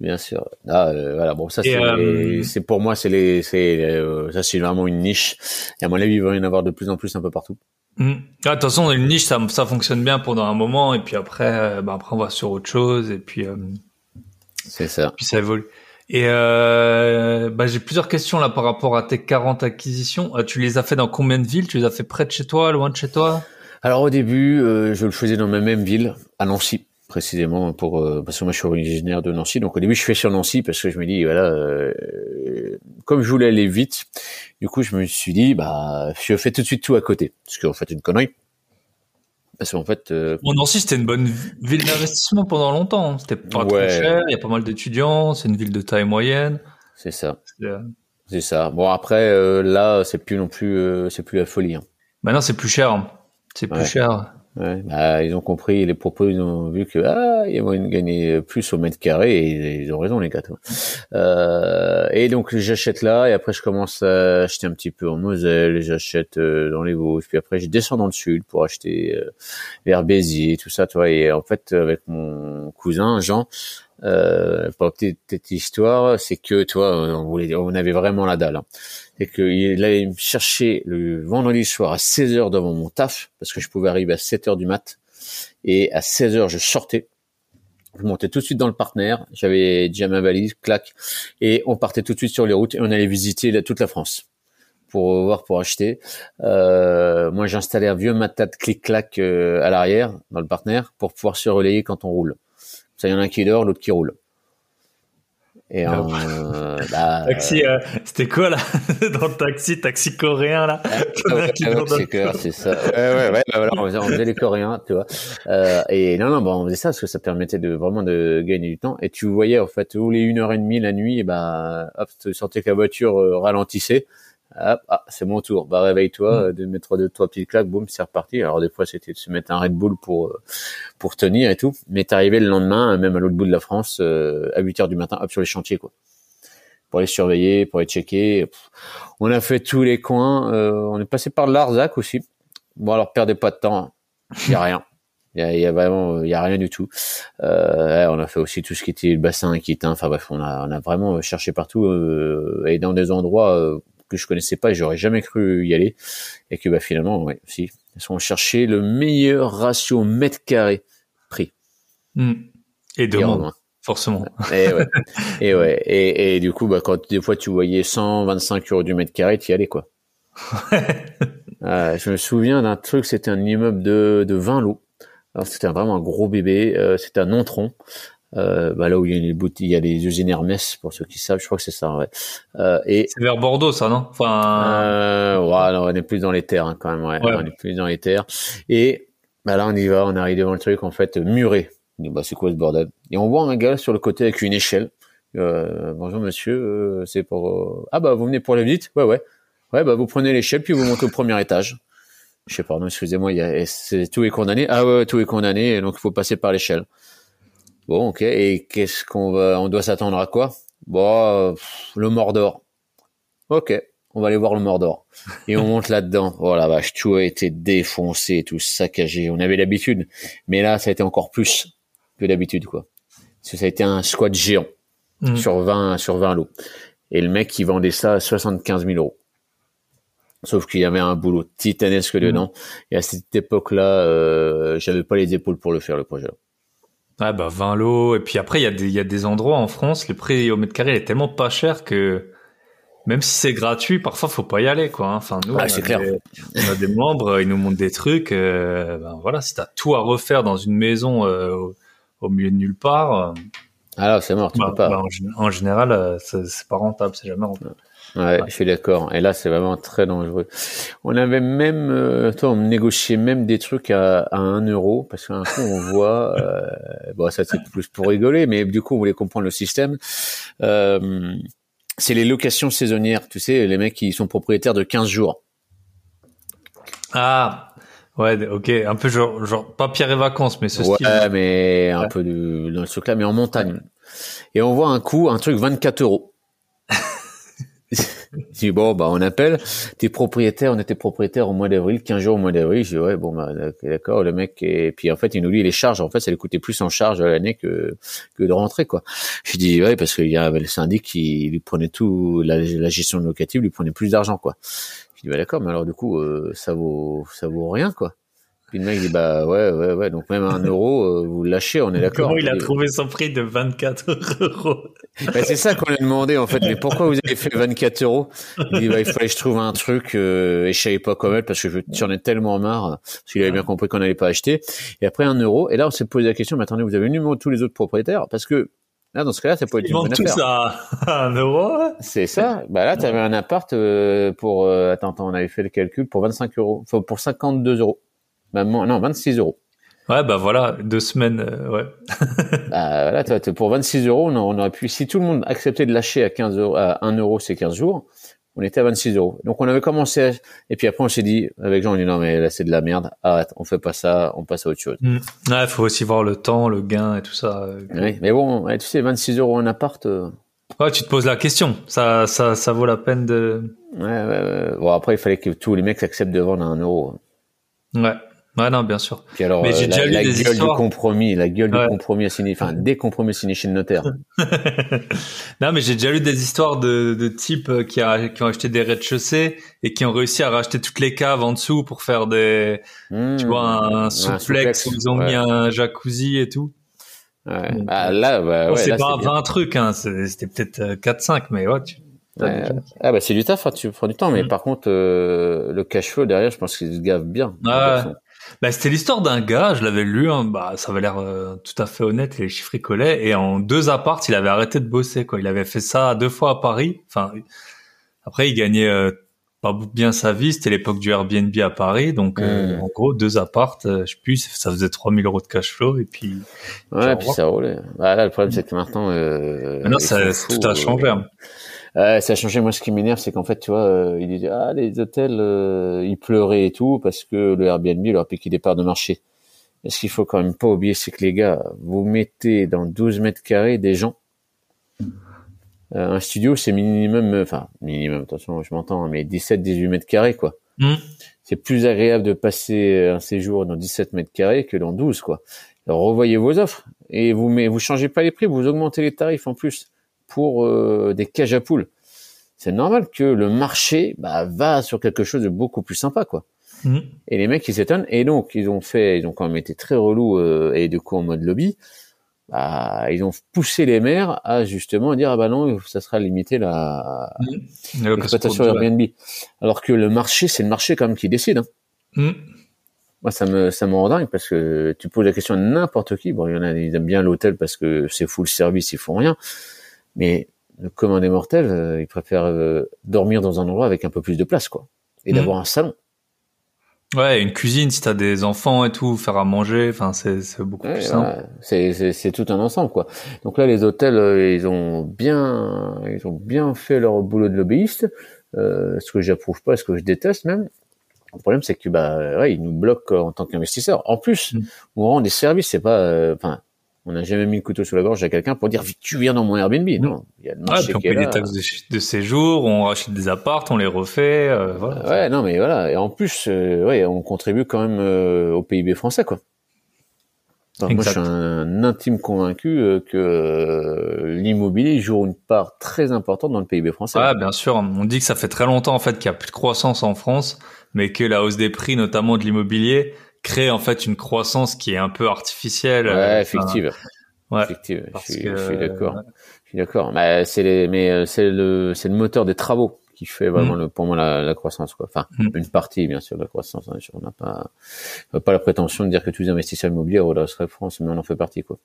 bien sûr. Ah, euh, voilà, bon, ça c'est, euh, pour moi, c'est les, c'est, euh, ça c'est vraiment une niche. Et à mon avis, il va y en avoir de plus en plus un peu partout. Mmh. Ah, de toute façon, une niche, ça, ça fonctionne bien pendant un moment, et puis après, bah, après on va sur autre chose, et puis. c'est ça. Puis ça évolue. Et bah, j'ai plusieurs questions là par rapport à tes 40 acquisitions. tu les as fait dans combien de villes? Tu les as fait près de chez toi, loin de chez toi? Alors au début, euh, je le faisais dans ma même ville, à Nancy précisément pour euh, parce que moi je suis originaire de Nancy. Donc au début je fais sur Nancy parce que je me dis voilà euh, comme je voulais aller vite du coup je me suis dit bah je fais tout de suite tout à côté. Parce qu'en fait une connerie. Parce qu'en fait bon, Nancy c'était une bonne ville d'investissement pendant longtemps hein. c'était pas trop cher il y a pas mal d'étudiants c'est une ville de taille moyenne. C'est ça. C'est ça. Bon après là c'est plus non plus c'est plus la folie hein. maintenant c'est plus cher hein. C'est plus cher. Ouais, bah, ils ont compris les propos, ils ont vu que ah, il y a moyen de gagner plus au mètre carré et ils ont raison les gars. Euh, et donc j'achète là et après je commence à acheter un petit peu en Moselle, j'achète euh, dans les Vosges, puis après je descends dans le sud pour acheter euh, vers Béziers, tout ça, toi. Et en fait avec mon cousin Jean, euh, pour petite, histoire, c'est que toi, on voulait, on avait vraiment la dalle. Hein et qu'il allait me chercher le vendredi soir à 16 heures devant mon taf, parce que je pouvais arriver à 7 heures du mat, et à 16 heures je sortais, je montais tout de suite dans le partenaire, j'avais déjà ma valise, clac, et on partait tout de suite sur les routes et on allait visiter toute la France pour voir, pour acheter. Euh, moi, j'installais un vieux matat clic-clac euh, à l'arrière dans le partenaire pour pouvoir se relayer quand on roule. Ça, il y en a un qui dort, l'autre qui roule. Et euh, bah, <laughs> taxi, euh, c'était quoi là <laughs> dans le taxi, taxi coréen là <laughs> c'est ça. Ouais, ouais, ouais bah, voilà, on, faisait, les Coréens, tu vois. Euh, et non, non, bah, on faisait ça parce que ça permettait de vraiment de gagner du temps. Et tu voyais en fait tous les une heure et demie la nuit, et bah, hop, tu sentais que la voiture euh, ah, c'est mon tour. Bah, réveille-toi, mm. de mettre deux, trois petites claques, boum, c'est reparti. Alors, des fois, c'était de se mettre un Red Bull pour, euh, pour tenir et tout. Mais t'arrivais le lendemain, même à l'autre bout de la France, euh, à 8 heures du matin, hop, sur les chantiers, quoi. Pour les surveiller, pour les checker. On a fait tous les coins. Euh, on est passé par Larzac aussi. Bon, alors, perdez pas de temps. Il hein. y a rien. Il y a, y a, vraiment, il y a rien du tout. Euh, on a fait aussi tout ce qui était le bassin qui était, enfin bref, on a, on a vraiment cherché partout euh, et dans des endroits que je connaissais pas et j'aurais jamais cru y aller. Et que bah finalement ouais si. Ils sont chercher le meilleur ratio mètre carré prix. Hmm. et de forcément. Et ouais. Et ouais. Et, et, du coup bah quand des fois tu voyais 125 euros du mètre carré tu y allais quoi. Euh, je me souviens d'un truc c'était un immeuble de, de 20 lots. Alors c'était vraiment un gros bébé euh, c'était un non-tronc euh, bah là où il y a les boutiques, il y a les usines Hermès pour ceux qui savent, je crois que c'est ça. Ouais. Euh, et c'est vers Bordeaux, ça, non? Enfin, euh, ouais, on est plus dans les terres hein, quand même. Ouais. On est plus dans les terres. Et bah là, on y va, on arrive devant le truc en fait muré. Bah c'est quoi ce bordel? Et on voit un gars sur le côté avec une échelle. Euh, bonjour monsieur, euh, c'est pour. Euh, ah bah vous venez pour la visite Ouais ouais. Ouais bah vous prenez l'échelle puis vous montez au premier étage. Je sais pas, non, excusez-moi, il y a, c'est, tout est condamné. Ah ouais, tout est condamné, donc il faut passer par l'échelle. Bon, ok. Et qu'est-ce qu'on va, on doit s'attendre à quoi? Bon, le Mordor. Ok. on va aller voir le Mordor. Et on monte là-dedans. Oh la vache, tout a été défoncé, tout saccagé. On avait l'habitude, mais là, ça a été encore plus que d'habitude, quoi. Parce que ça a été un squat géant Mm. sur 20 sur 20 lots. Et le mec, il vendait ça à 75 000 euros. Sauf qu'il y avait un boulot titanesque dedans. Et à cette époque-là, euh, j'avais pas les épaules pour le faire, le projet. Ouais, bah 20 lots. Et puis après, il y, a des- il y a des endroits en France, le prix au mètre carré il est tellement pas cher que même si c'est gratuit, parfois faut pas y aller, quoi. hein. Enfin, nous, Ah, on, a clair. Des, on a des membres, ils nous montrent des trucs. euh, ben voilà, si t'as tout à refaire dans une maison euh, au, au milieu de nulle part, euh, Ah c'est mort, tu bah, peux pas. bah, en, en général, euh, c'est c'est pas rentable, c'est jamais rentable. Ouais, je suis d'accord. Et là, c'est vraiment très dangereux. On avait même, euh, toi, on négociait même des trucs à, à 1 euro, parce qu'un coup, on voit, <laughs> euh, bon, ça c'est plus pour rigoler, mais du coup, on voulait comprendre le système. Euh, c'est les locations saisonnières, tu sais, les mecs qui sont propriétaires de 15 jours. Ah, ouais, ok, un peu genre, genre pas Pierre et vacances, mais ce ouais, style. mais un peu de, dans ce truc-là, mais en montagne. Et on voit un coup, un truc 24 euros. <laughs> Je dis bon bah on appelle, t'es propriétaire, on était propriétaire au mois d'avril, 15 jours au mois d'avril, je dis ouais bon bah d'accord le mec et puis en fait il nous dit les charges en fait ça lui coûtait plus en charge à l'année que que de rentrer quoi. Je dis ouais parce qu'il y avait le syndic qui lui prenait tout la, la gestion locative lui prenait plus d'argent quoi. Dis bah d'accord mais alors du coup euh, ça vaut ça vaut rien quoi. Puis le mec dit bah ouais ouais ouais donc même un <laughs> euro euh, vous lâchez on est d'accord. Comment il a trouvé son prix de 24 euros bah, c'est ça qu'on lui a demandé en fait. Mais pourquoi vous avez fait 24 euros? Il dit bah, il fallait que je trouve un truc euh, et je savais pas comment parce que je- j'en ai tellement marre. Parce qu'il avait bien compris qu'on n'allait pas acheter. Et après un euro. Et là on s'est posé la question. Mais attendez, vous avez le numéro de tous les autres propriétaires? Parce que là dans ce cas-là ça peut être Ils une bonne affaire. ça à <laughs> 1 euro. C'est ça. Bah là t'avais un appart euh, pour euh, attends attends on avait fait le calcul pour 25 euros. Enfin, pour 52 euros. Bah, non 26 euros. Ouais, bah voilà, deux semaines, euh, ouais. <laughs> Bah, voilà, toi, pour 26 euros, on, on aurait pu, si tout le monde acceptait de lâcher à 15 euros, à 1 euro ces 15 jours, on était à 26 euros. Donc, on avait commencé à- et puis après, on s'est dit, avec Jean, on dit, non, mais là, c'est de la merde. Arrête, on fait pas ça, on passe à autre chose. Ouais, faut aussi voir le temps, le gain et tout ça. euh. Oui, mais bon, tu sais, 26 euros un appart, euh, Ouais, tu te poses la question. Ça, ça, ça vaut la peine de. ouais, ouais, ouais. Bon, après, il fallait que tous les mecs acceptent de vendre à 1 euro. Ouais. Ouais, non, bien sûr. Puis alors, Mais euh, j'ai la, déjà lu la des gueule histoires. du compromis, la gueule Ouais. du compromis à signer, enfin, des compromis signés chez le notaire. <laughs> non, mais j'ai déjà lu des histoires de, de types euh, qui, a, qui ont acheté des rez-de-chaussée et qui ont réussi à racheter toutes les caves en dessous pour faire des, tu Mmh. vois, un, Ouais, souplex, où ils ont ouais. mis un jacuzzi et tout. Ouais. Donc, Ah, là, bah, Bon, ouais, c'est pas c'est bien. 20 trucs, hein. C'était peut-être euh, 4-5, mais ouais, tu, Ouais. Ah bah c'est du taf, hein, tu prends du temps, mais Mm. par contre euh, le cash flow derrière, je pense qu'il se gave bien. Ouais. Bah, c'était l'histoire d'un gars, je l'avais lu, hein, bah, ça avait l'air euh, tout à fait honnête, les chiffres collaient, et en deux apparts, il avait arrêté de bosser, quoi. Il avait fait ça deux fois à Paris. Enfin, après, il gagnait euh, pas bien sa vie, c'était l'époque du Airbnb à Paris, donc euh, Mm. en gros, deux apparts, euh, je sais plus, ça faisait 3000 euros de cash flow, et puis Ouais, puis ça roulait. Bah, là, le problème c'est que maintenant, euh, maintenant, ça, tout a euh, changé. hein. Ouais, ça a changé. Moi, ce qui m'énerve, c'est qu'en fait, tu vois, euh, ils disaient ah les hôtels, euh, ils pleuraient et tout parce que le Airbnb leur piquait des parts de marché. Et ce qu'il faut quand même pas oublier, c'est que les gars, vous mettez dans 12 mètres carrés des gens. Euh, un studio, c'est minimum, euh, enfin minimum. Attention, je m'entends, hein, mais 17-18 mètres carrés, quoi. Mm. c'est plus agréable de passer un séjour dans 17 mètres carrés que dans 12, quoi. Alors, revoyez vos offres et vous mais vous changez pas les prix, vous augmentez les tarifs en plus pour euh, des cages à poules. C'est normal que le marché bah, va sur quelque chose de beaucoup plus sympa, quoi. Mm. Et les mecs ils s'étonnent et donc ils ont fait, ils ont quand même été très relous euh, et du coup en mode lobby. Bah, ils ont poussé les maires à justement dire ah bah non ça sera limité la location l'exploitation ouais. Airbnb. Alors que le marché c'est le marché quand même qui décide. Hein. Mm. Moi, ça me, ça me rend dingue parce que tu poses la question à n'importe qui. Bon, il y en a, ils aiment bien l'hôtel parce que c'est full service, ils font rien. Mais le commun des mortels, euh, ils préfèrent euh, dormir dans un endroit avec un peu plus de place, quoi. Et Mhm. d'avoir un salon. Ouais, une cuisine, si t'as des enfants et tout, faire à manger, enfin, c'est, beaucoup Ouais, plus simple. voilà. c'est, tout un ensemble, quoi. Donc là, les hôtels, euh, ils ont bien, ils ont bien fait leur boulot de lobbyiste. Euh, ce que j'approuve pas, ce que je déteste même. Le problème, c'est que bah, ouais, ils nous bloquent euh, en tant qu'investisseurs. En plus, Mm. on rend des services, c'est pas, euh, enfin, On n'a jamais mis le couteau sous la gorge à quelqu'un pour dire tu viens dans mon Airbnb. Non, il y a le marché on paye des taxes de, séjour, on rachète des appartes, on les refait. Euh, voilà. Ouais, non, mais voilà. Et en plus, euh, ouais, on contribue quand même euh, au PIB français, quoi. moi, je suis un, intime convaincu euh, que l'immobilier joue une part très importante dans le PIB français. Ah, bien sûr. On dit que ça fait très longtemps en fait qu'il y a plus de croissance en France, mais que la hausse des prix, notamment de l'immobilier, crée en fait une croissance qui est un peu artificielle. Ouais, euh, effective. Ouais. Effective. Je suis, je suis d'accord. Je suis d'accord. Mais c'est les, mais euh, c'est le, c'est le moteur des travaux qui fait vraiment mm. le, pour moi la, la croissance quoi. Enfin, mm. une partie bien sûr de la croissance. Hein. On n'a pas, pas la prétention de dire que tous les investisseurs immobiliers redresseraient France, mais on en fait partie quoi.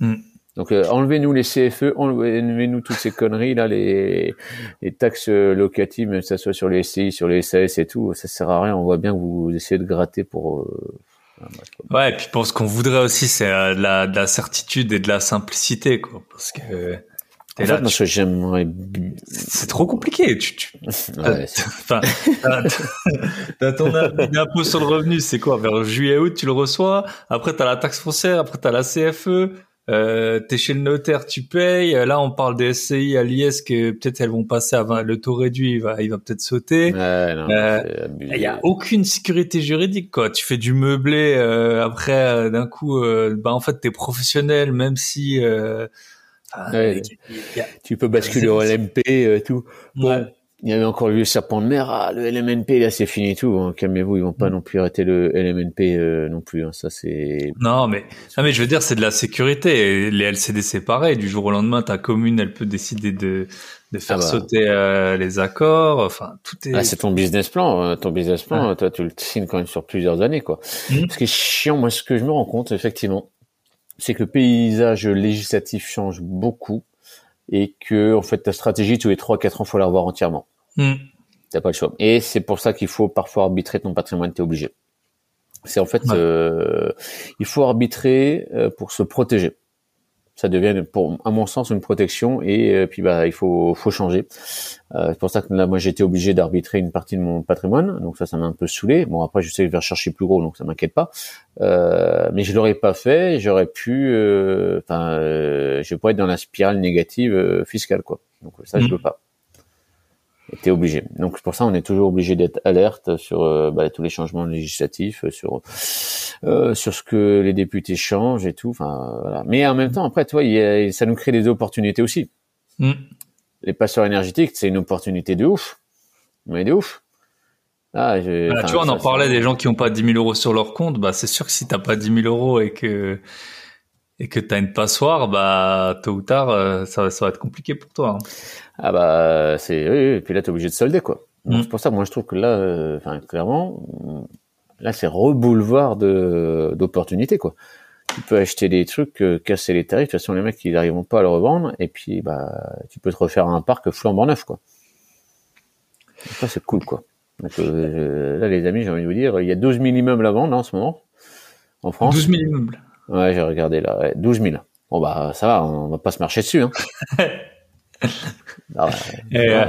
Mm. Donc euh, enlevez-nous les CFE, enlevez-nous toutes ces conneries là, les, les taxes locatives, même que ça soit sur les SCI, sur les SAS et tout, ça sert à rien. On voit bien que vous essayez de gratter pour. Euh, ouais, et puis pour ce qu'on voudrait aussi, c'est euh, de la, de la certitude et de la simplicité, quoi, parce que. En fait, moi, ce que j'aimerais. C'est trop compliqué. Tu, tu... <laughs> Ouais, enfin, <laughs> t'as ton impôt sur le revenu, c'est quoi Vers juillet août, tu le reçois. Après, t'as la taxe foncière. Après, t'as la CFE. Euh, t'es chez le notaire, tu payes. Là, on parle des SCI à l'IS que peut-être elles vont passer à 20, le taux réduit, il va, il va peut-être sauter. Euh, il y a aucune sécurité juridique, quoi. Tu fais du meublé, euh, après, euh, d'un coup, euh, bah, en fait, t'es professionnel, même si, tu peux basculer au <laughs> LMP, tout. Bon il y avait encore le serpent de mer. Ah, le LMNP, là, c'est fini tout. Hein. Calmez-vous, ils vont pas mm. non plus arrêter le LMNP euh, non plus. Hein. Ça, c'est. Non, mais non, mais je veux dire, c'est de la sécurité. Les LCD, c'est pareil. Du jour au lendemain, ta commune, elle peut décider de de faire ah bah. sauter euh, les accords. Enfin, tout est. Ah, c'est ton business plan. Euh, ton business plan, toi, tu le signes quand même sur plusieurs années, quoi. Mm. Ce qui est chiant, moi, ce que je me rends compte, effectivement, c'est que le paysage législatif change beaucoup et que en fait ta stratégie tous les trois quatre ans faut la revoir entièrement. Mm. T'as pas le choix. Et c'est pour ça qu'il faut parfois arbitrer ton patrimoine, t'es obligé. C'est en fait, euh, il faut arbitrer euh, pour se protéger ça devient, pour, à mon sens, une protection et euh, puis bah il faut, faut changer. Euh, c'est pour ça que là, moi, j'étais obligé d'arbitrer une partie de mon patrimoine, donc ça, ça m'a un peu saoulé. Bon, après, je sais que je vais rechercher plus gros, donc ça m'inquiète pas. Euh, mais je l'aurais pas fait, j'aurais pu, euh, enfin, je vais pas être dans la spirale négative fiscale, quoi. Donc ça, je mmh. veux pas était obligé. Donc pour ça, on est toujours obligé d'être alerte sur euh, bah, tous les changements législatifs, euh, sur euh, sur ce que les députés changent et tout. Enfin voilà. Mais en même temps, après, toi, ça nous crée des opportunités aussi. Mm. Les passeurs énergétiques, c'est une opportunité de ouf, mais de ouf. Ah, je, tu vois, on en parlait des gens qui n'ont pas 10 000 euros sur leur compte. Bah, c'est sûr que si t'as pas 10 000 euros et que et que tu as une passoire, bah tôt ou tard, euh, ça, ça va être compliqué pour toi. Hein. Ah bah c'est oui, et puis là tu es obligé de solder quoi. Mm. C'est pour ça moi je trouve que là, euh, enfin clairement, là c'est reboulevard de d'opportunités quoi. Tu peux acheter des trucs, euh, casser les tarifs. De toute façon les mecs ils n'arriveront pas à le revendre et puis bah tu peux te refaire un parc flambant neuf quoi. ça c'est cool quoi. Donc, là les amis j'ai envie de vous dire, il y a 12 000 immeubles à vendre en ce moment en France. 12 000 immeubles. Ouais, j'ai regardé là, ouais, 12 000. Bon bah ça va, on va pas se marcher dessus. Hein. <laughs> non, euh...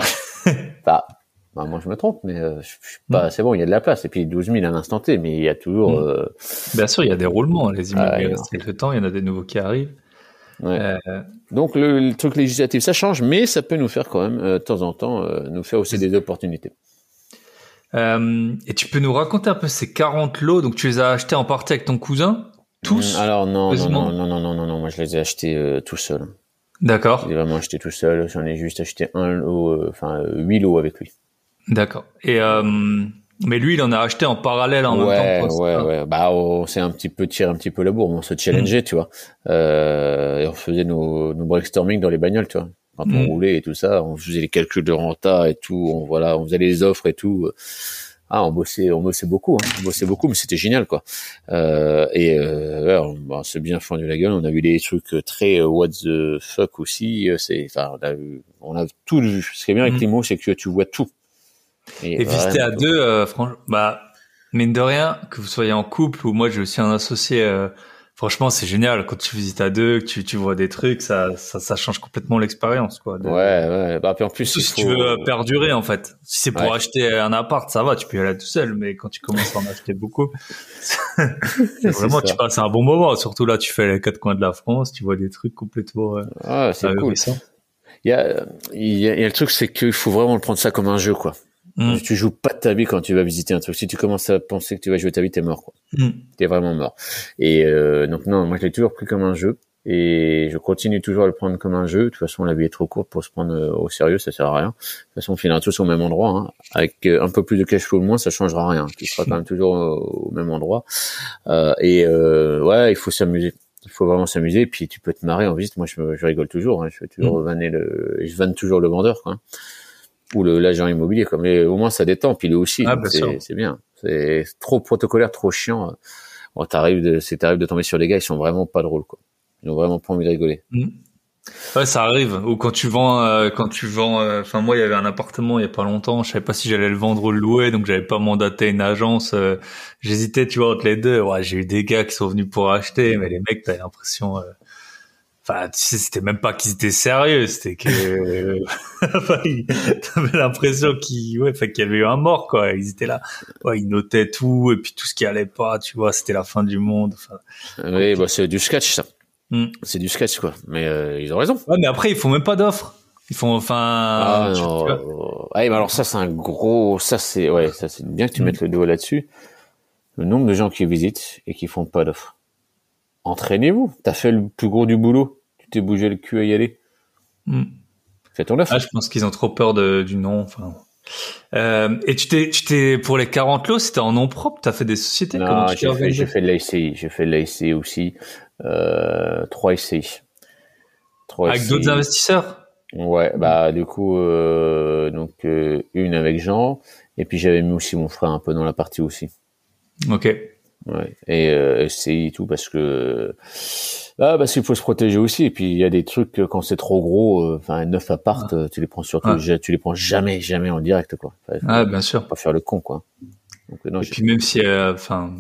bah, bah, moi je me trompe, mais euh, je, suis pas. Mm. C'est bon, il y a de la place. Et puis 12 000 à l'instant T, mais il y a toujours. Mm. Euh... Bien sûr, il y a des roulements. Les immeubles restent quelques temps, il y en a des nouveaux qui arrivent. Ouais. Euh... Donc le, le, truc législatif, ça change, mais ça peut nous faire quand même euh, de temps en temps euh, nous faire aussi des opportunités. et tu peux nous raconter un peu ces 40 lots. Donc tu les as achetés en partie avec ton cousin? Mm, alors non, non, non, non, non, non, non, moi je les ai achetés euh, tout seul. D'accord. Je les ai vraiment acheté tout seul. J'en ai juste acheté un lot, euh, enfin euh, huit lots avec lui. D'accord. Et euh, mais lui, il en a acheté en parallèle en ouais, même temps. Poste. Ouais, ouais, Bah, on s'est un petit peu tiré un petit peu la bourre, on se challengeait, mm. tu vois. et on faisait nos, nos brainstorming dans les bagnoles, tu vois quand on mm. roulait et tout ça, on faisait les calculs de renta et tout, on voilà, on faisait les offres et tout ah on bossait on bossait beaucoup hein. on bossait beaucoup mais c'était génial quoi. Euh, et euh, ouais, on, s'est bien fendu la gueule. On a vu des trucs très euh, what the fuck aussi euh, c'est enfin on a, on a tout vu. Ce qui est bien avec mhm. les mots c'est que tu vois tout. Et, et visiter à deux franchement bah mine de rien que vous soyez en couple ou moi j'ai aussi un associé franchement, c'est génial quand tu visites à deux, que tu, tu vois des trucs, ça, ça, ça change complètement l'expérience, quoi. Ouais, ouais. Bah, puis en plus, si tu veux perdurer, en fait. Si c'est pour acheter un appart, ça va, tu peux y aller tout seul, mais quand tu commences à en acheter beaucoup, <laughs> vraiment, tu passes un bon moment. Surtout là, tu fais les quatre coins de la France, tu vois des trucs complètement. Euh, ah, c'est cool. Il y a, il y a, il y a le truc, c'est qu'il faut vraiment prendre ça comme un jeu, quoi. Mm. Tu joues pas de ta vie quand tu vas visiter un truc. Si tu commences à penser que tu vas jouer ta vie, t'es mort. Quoi. Mm. T'es vraiment mort. Et euh, donc non, moi je l'ai toujours pris comme un jeu et je continue toujours à le prendre comme un jeu. De toute façon, la vie est trop courte pour se prendre euh, au sérieux, ça sert à rien. De toute façon, on finira tous au même endroit. Hein. Avec euh, un peu plus de cash flow moins, ça changera rien. Tu seras quand même toujours au même endroit. Euh, et euh, ouais, il faut s'amuser. Il faut vraiment s'amuser. Et puis tu peux te marrer en visite. Moi, je, je rigole toujours. Hein. Je fais toujours mm. vanner le, je vanne toujours le vendeur. Quoi ou l'agent immobilier comme mais au moins ça détend puis lui aussi ah, c'est bien. C'est trop protocolaire trop chiant. Bon t'arrives de c'est t'arrives de tomber sur les gars ils sont vraiment pas drôles quoi. Ils ont vraiment pas envie de rigoler. Mmh. ouais ça arrive. Ou quand tu vends euh, quand tu vends euh, enfin moi il y avait un appartement il y a pas longtemps je savais pas si j'allais le vendre ou le louer donc j'avais pas mandaté une agence euh, j'hésitais tu vois entre les deux. Ouais j'ai eu des gars qui sont venus pour acheter mais les mecs t'as l'impression Enfin, tu sais, c'était même pas qu'ils étaient sérieux, c'était que <laughs> enfin, t'avais l'impression qu'il ouais, qu'il y avait eu un mort quoi. Ils étaient là, ouais, ils notaient tout et puis tout ce qui allait pas, tu vois, c'était la fin du monde. Enfin, oui, bah c'est du sketch ça. Hmm. C'est du sketch quoi. Mais euh, ils ont raison. Ouais, mais après ils font même pas d'offres. Ils font enfin. Ah non. mais alors ça c'est un gros, ça c'est ouais, ça c'est bien que tu hmm. mettes le doigt là-dessus. Le nombre de gens qui visitent et qui font pas d'offres entraînez-vous. T'as fait le plus gros du boulot. Tu t'es bougé le cul à y aller. Mm. Fais ton offre. Ah, je pense qu'ils ont trop peur de, du nom. Enfin. Euh, et tu t'es, tu t'es pour les 40 lots, c'était en nom propre? T'as fait des sociétés? Non, j'ai fait, j'ai fait de l'ACI. J'ai fait de l'ACI aussi. Euh, trois SCI. avec d'autres investisseurs? Ouais, bah du coup, euh, donc euh, une avec Jean, et puis j'avais mis aussi mon frère un peu dans la partie aussi. Ok. Ouais. Et euh, c'est tout parce que bah parce qu'il faut se protéger aussi. Et puis il y a des trucs quand c'est trop gros, euh, enfin neuf appart, euh, tu les prends surtout, tu les prends jamais jamais en direct quoi. ah bien sûr. Pas faire le con quoi. Donc, non, et puis même si enfin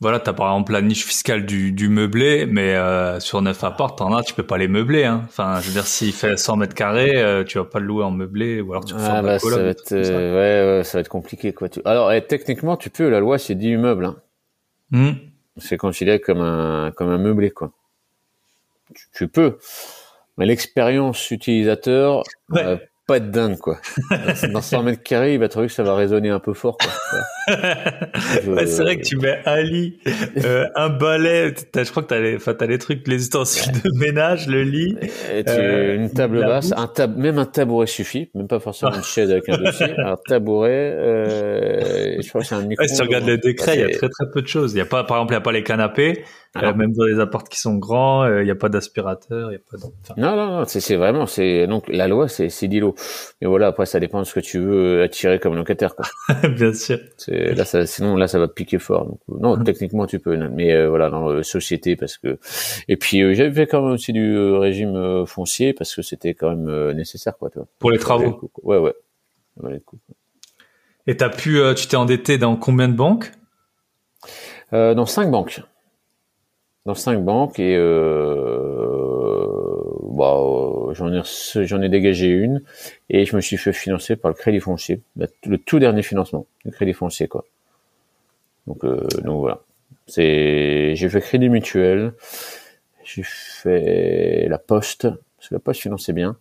voilà, t'as par exemple la niche fiscale du, du meublé, mais euh, sur neuf apparts, t'en as, tu peux pas les meubler. Hein. Enfin, je veux dire, s'il fait 100 mètres carrés, euh, tu vas pas le louer en meublé, ou alors tu ah, bah, ça va être, euh, ouais, ouais, ça va être compliqué quoi. Alors, eh, techniquement, tu peux. La loi, c'est 10 immeubles. Hein. Hmm. C'est considéré comme un comme un meublé quoi. Tu, tu peux, mais l'expérience utilisateur, ouais pas être dingue, quoi. <laughs> Dans 100 mètres carrés, il va trouver que ça va résonner un peu fort, quoi. c'est vrai que tu mets un lit, euh, un balai, je crois que t'as les, enfin, t'as les trucs, les ustensiles de ménage, le lit. Et tu, euh, une table basse, un tab, même un tabouret suffit, même pas forcément une chaise avec un <laughs> dossier. Un tabouret, euh, je crois que c'est un micro. si tu regardes le décret, il y a très très peu de choses. Il y a pas, par exemple, il y a pas les canapés. Euh, même dans les apparts qui sont grands, il n'y a pas d'aspirateur, il a pas de... Non, non, non, c'est vraiment, c'est donc la loi, c'est c'est d'îlot. Mais voilà, après ça dépend de ce que tu veux attirer comme locataire, quoi. <laughs> Bien sûr. C'est là, ça, sinon là, ça va piquer fort. Donc, non, mmh. techniquement tu peux, mais euh, voilà, dans la société parce que. Et puis euh, j'avais fait quand même aussi du régime foncier parce que c'était quand même nécessaire, quoi. Tu vois. Pour les travaux. Ouais, ouais. Et t'as pu, tu t'es endetté dans combien de banques? Dans cinq banques dans cinq banques et euh, bah, euh, j'en ai j'en ai dégagé une et je me suis fait financer par le crédit foncier, le tout dernier financement, le crédit foncier quoi. Donc euh, donc voilà, c'est j'ai fait crédit mutuel, j'ai fait la poste parce que la poste finançait bien.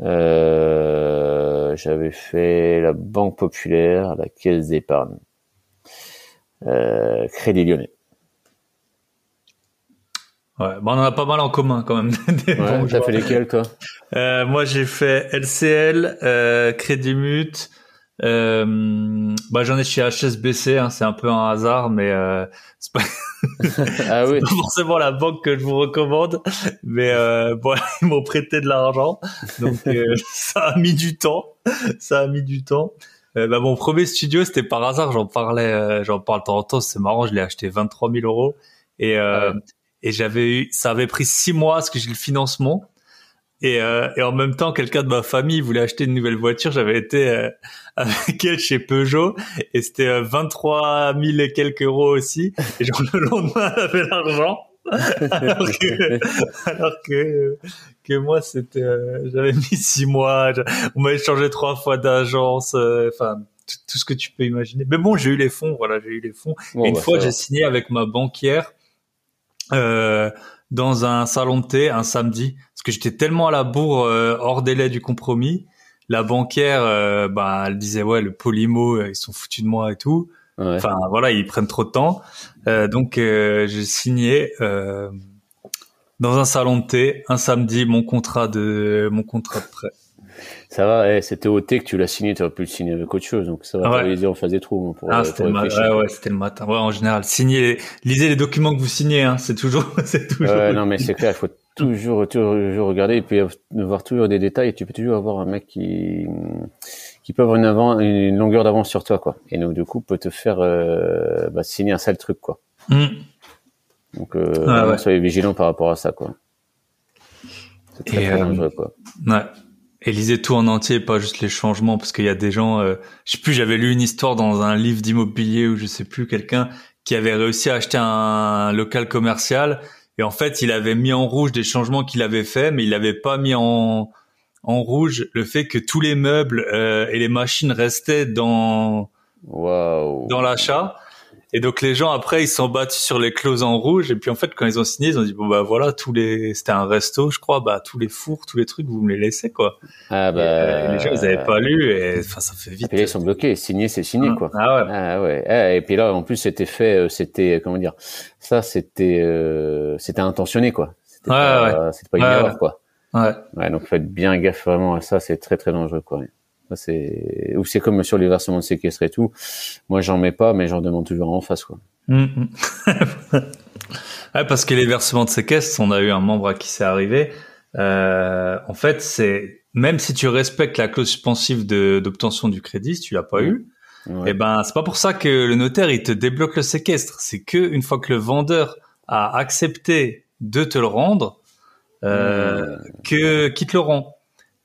Euh, j'avais fait la banque populaire, la caisse d'épargne, euh, crédit lyonnais. Ouais, bon, on en a pas mal en commun quand même. <laughs> ouais, t'as fait lesquels toi? Euh, Moi j'ai fait LCL, euh, Crédit Mut. Euh, bah j'en ai chez HSBC, hein, c'est un peu un hasard, mais euh, c'est pas, <laughs> ah <laughs> oui. pas forcément la banque que je vous recommande, mais euh, bon ils m'ont prêté de l'argent, donc euh, ça a mis du temps, ça a mis du temps. Euh, bah, mon premier studio c'était par hasard, j'en parlais, j'en parle de temps en temps, c'est marrant, je l'ai acheté 23 000 euros et ah et j'avais eu, ça avait pris six mois parce que j'ai le financement. Et, euh, et en même temps, quelqu'un de ma famille voulait acheter une nouvelle voiture. J'avais été euh, <laughs> avec elle chez Peugeot et c'était 23 000 et quelques euros aussi. Et genre le lendemain, elle avait l'argent. <laughs> alors que, alors que, que moi, c'était, j'avais mis six mois. On m'avait changé trois fois d'agence. Enfin, tout ce que tu peux imaginer. Mais bon, j'ai eu les fonds. Voilà, j'ai eu les fonds. et une bah, fois, j'ai signé avec ma banquière. Euh, dans un salon de thé un samedi parce que j'étais tellement à la bourre euh, hors délai du compromis. La banquière, euh, bah, elle disait ouais le polymo euh, ils sont foutus de moi et tout. Enfin voilà ils prennent trop de temps. donc j'ai signé dans un salon de thé un samedi mon contrat de mon contrat de prêt. Ça va, eh, c'était au thé que tu l'as signé, tu aurais pu le signer avec autre chose, donc ça va ah ouais. en phase des trous. Pour, ah, c'était le, matin. Ouais, c'était le matin. Ouais, en général, signez, lisez les documents que vous signez, hein, c'est toujours, <laughs> c'est toujours. Ouais, non, mais c'est clair, il faut toujours, toujours regarder et puis voir toujours des détails. Et tu peux toujours avoir un mec qui, qui peut avoir une, avant, une longueur d'avance sur toi, quoi. Et donc, du coup, peut te faire euh, bah, signer un sale truc, quoi. Mm. Donc, euh, soyez vigilant par rapport à ça, quoi. C'est très, très euh, dangereux, quoi. Ouais et lisez tout en entier, pas juste les changements, parce qu'il y a des gens, euh, je sais plus, j'avais lu une histoire dans un livre d'immobilier ou je sais plus quelqu'un qui avait réussi à acheter un local commercial et en fait il avait mis en rouge des changements qu'il avait fait, mais il n'avait pas mis en en rouge le fait que tous les meubles euh, et les machines restaient dans wow. dans l'achat et donc les gens après ils sont battus sur les clauses en rouge et puis en fait quand ils ont signé ils ont dit bon bah voilà tous les c'était un resto je crois bah tous les fours tous les trucs vous me les laissez quoi. Ah bah euh, les gens ils avaient pas lu et enfin ça fait vite. Et ils sont bloqués signé c'est signé quoi. Ah ouais. Ah ouais. Ah, et puis là en plus c'était fait euh, c'était comment dire ça c'était euh, c'était intentionné quoi. C'était ouais, pas, ouais. c'était pas une erreur quoi. Ouais. Ouais donc faites bien gaffe vraiment à ça c'est très très dangereux quoi. C'est ou c'est comme sur les versements de séquestre et tout. Moi, j'en mets pas, mais j'en demande toujours en face, quoi. Mm, mm. <laughs> ouais, parce que les versements de séquestre, on a eu un membre à qui c'est arrivé. Euh, en fait, c'est même si tu respectes la clause suspensive d'obtention du crédit, si tu l'as pas eu, et eh ben c'est pas pour ça que le notaire il te débloque le séquestre. C'est que une fois que le vendeur a accepté de te le rendre, euh, mmh. que qui te le rend.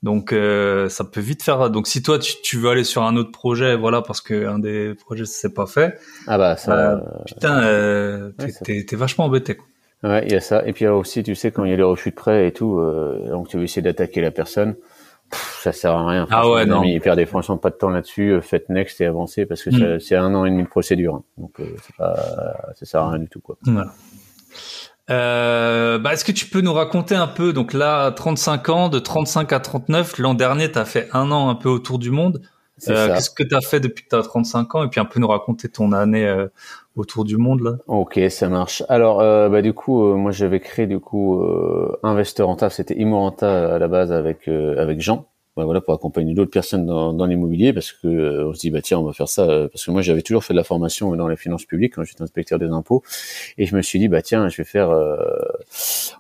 Donc euh, ça peut vite faire. Donc si toi tu, tu, veux aller sur un autre projet, voilà, parce que un des projets c'est pas fait. Ah bah ça. Euh, putain, euh, t'es vachement embêté. Quoi. Ouais, il y a ça. Et puis aussi, tu sais, quand il y a les refus de prêt et tout, euh, donc tu veux essayer d'attaquer la personne, ça sert à rien. Ah ouais, non. Il perd des franchement pas de temps là-dessus. Faites next et avancez parce que mm. c'est un an et demi de procédure. Hein. Donc pas, ça sert à rien du tout quoi. Voilà. Euh, bah, est-ce que tu peux nous raconter un peu, donc là, 35 ans, de 35 à 39, l'an dernier, tu as fait un an un peu autour du monde. Euh, Qu'est-ce que tu as fait depuis que tu as 35 ans? Et puis un peu nous raconter ton année euh, autour du monde. là. Ok, ça marche. Alors, bah, du coup, moi j'avais créé du coup Investeur Rentable, c'était Immorenta à la base avec, avec Jean voilà pour accompagner d'autres personnes dans, dans l'immobilier parce que euh, on se dit bah tiens on va faire ça euh, parce que moi j'avais toujours fait de la formation dans les finances publiques quand j'étais inspecteur des impôts et je me suis dit bah tiens je vais faire euh,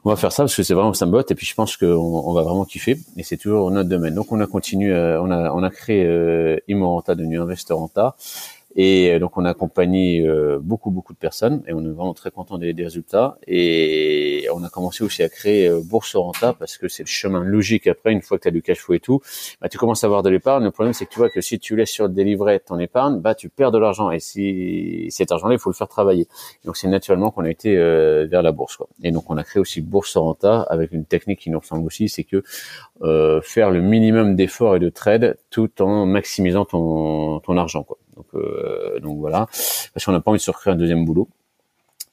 on va faire ça parce que c'est vraiment ça me botte et puis je pense qu'on on va vraiment kiffer et c'est toujours notre domaine. Donc on a continué on a on a créé euh, Immorenta devenu Investorenta et euh, donc on a accompagné euh, beaucoup beaucoup de personnes et on est vraiment très content des, des, résultats. Et on a commencé aussi à créer euh, Bourse Renta parce que c'est le chemin logique après une fois que tu as du cash flow et tout, bah tu commences à avoir de l'épargne. Le problème c'est que tu vois que si tu laisses sur des livrets ton épargne, bah tu perds de l'argent et si cet argent-là il faut le faire travailler. donc c'est naturellement qu'on a été vers la bourse quoi. Et donc on a créé aussi Bourse Renta avec une technique qui nous ressemble aussi, c'est que faire le minimum d'efforts et de trade tout en maximisant ton ton argent quoi. Donc, euh, donc voilà, parce qu'on n'a pas envie de se recréer un deuxième boulot.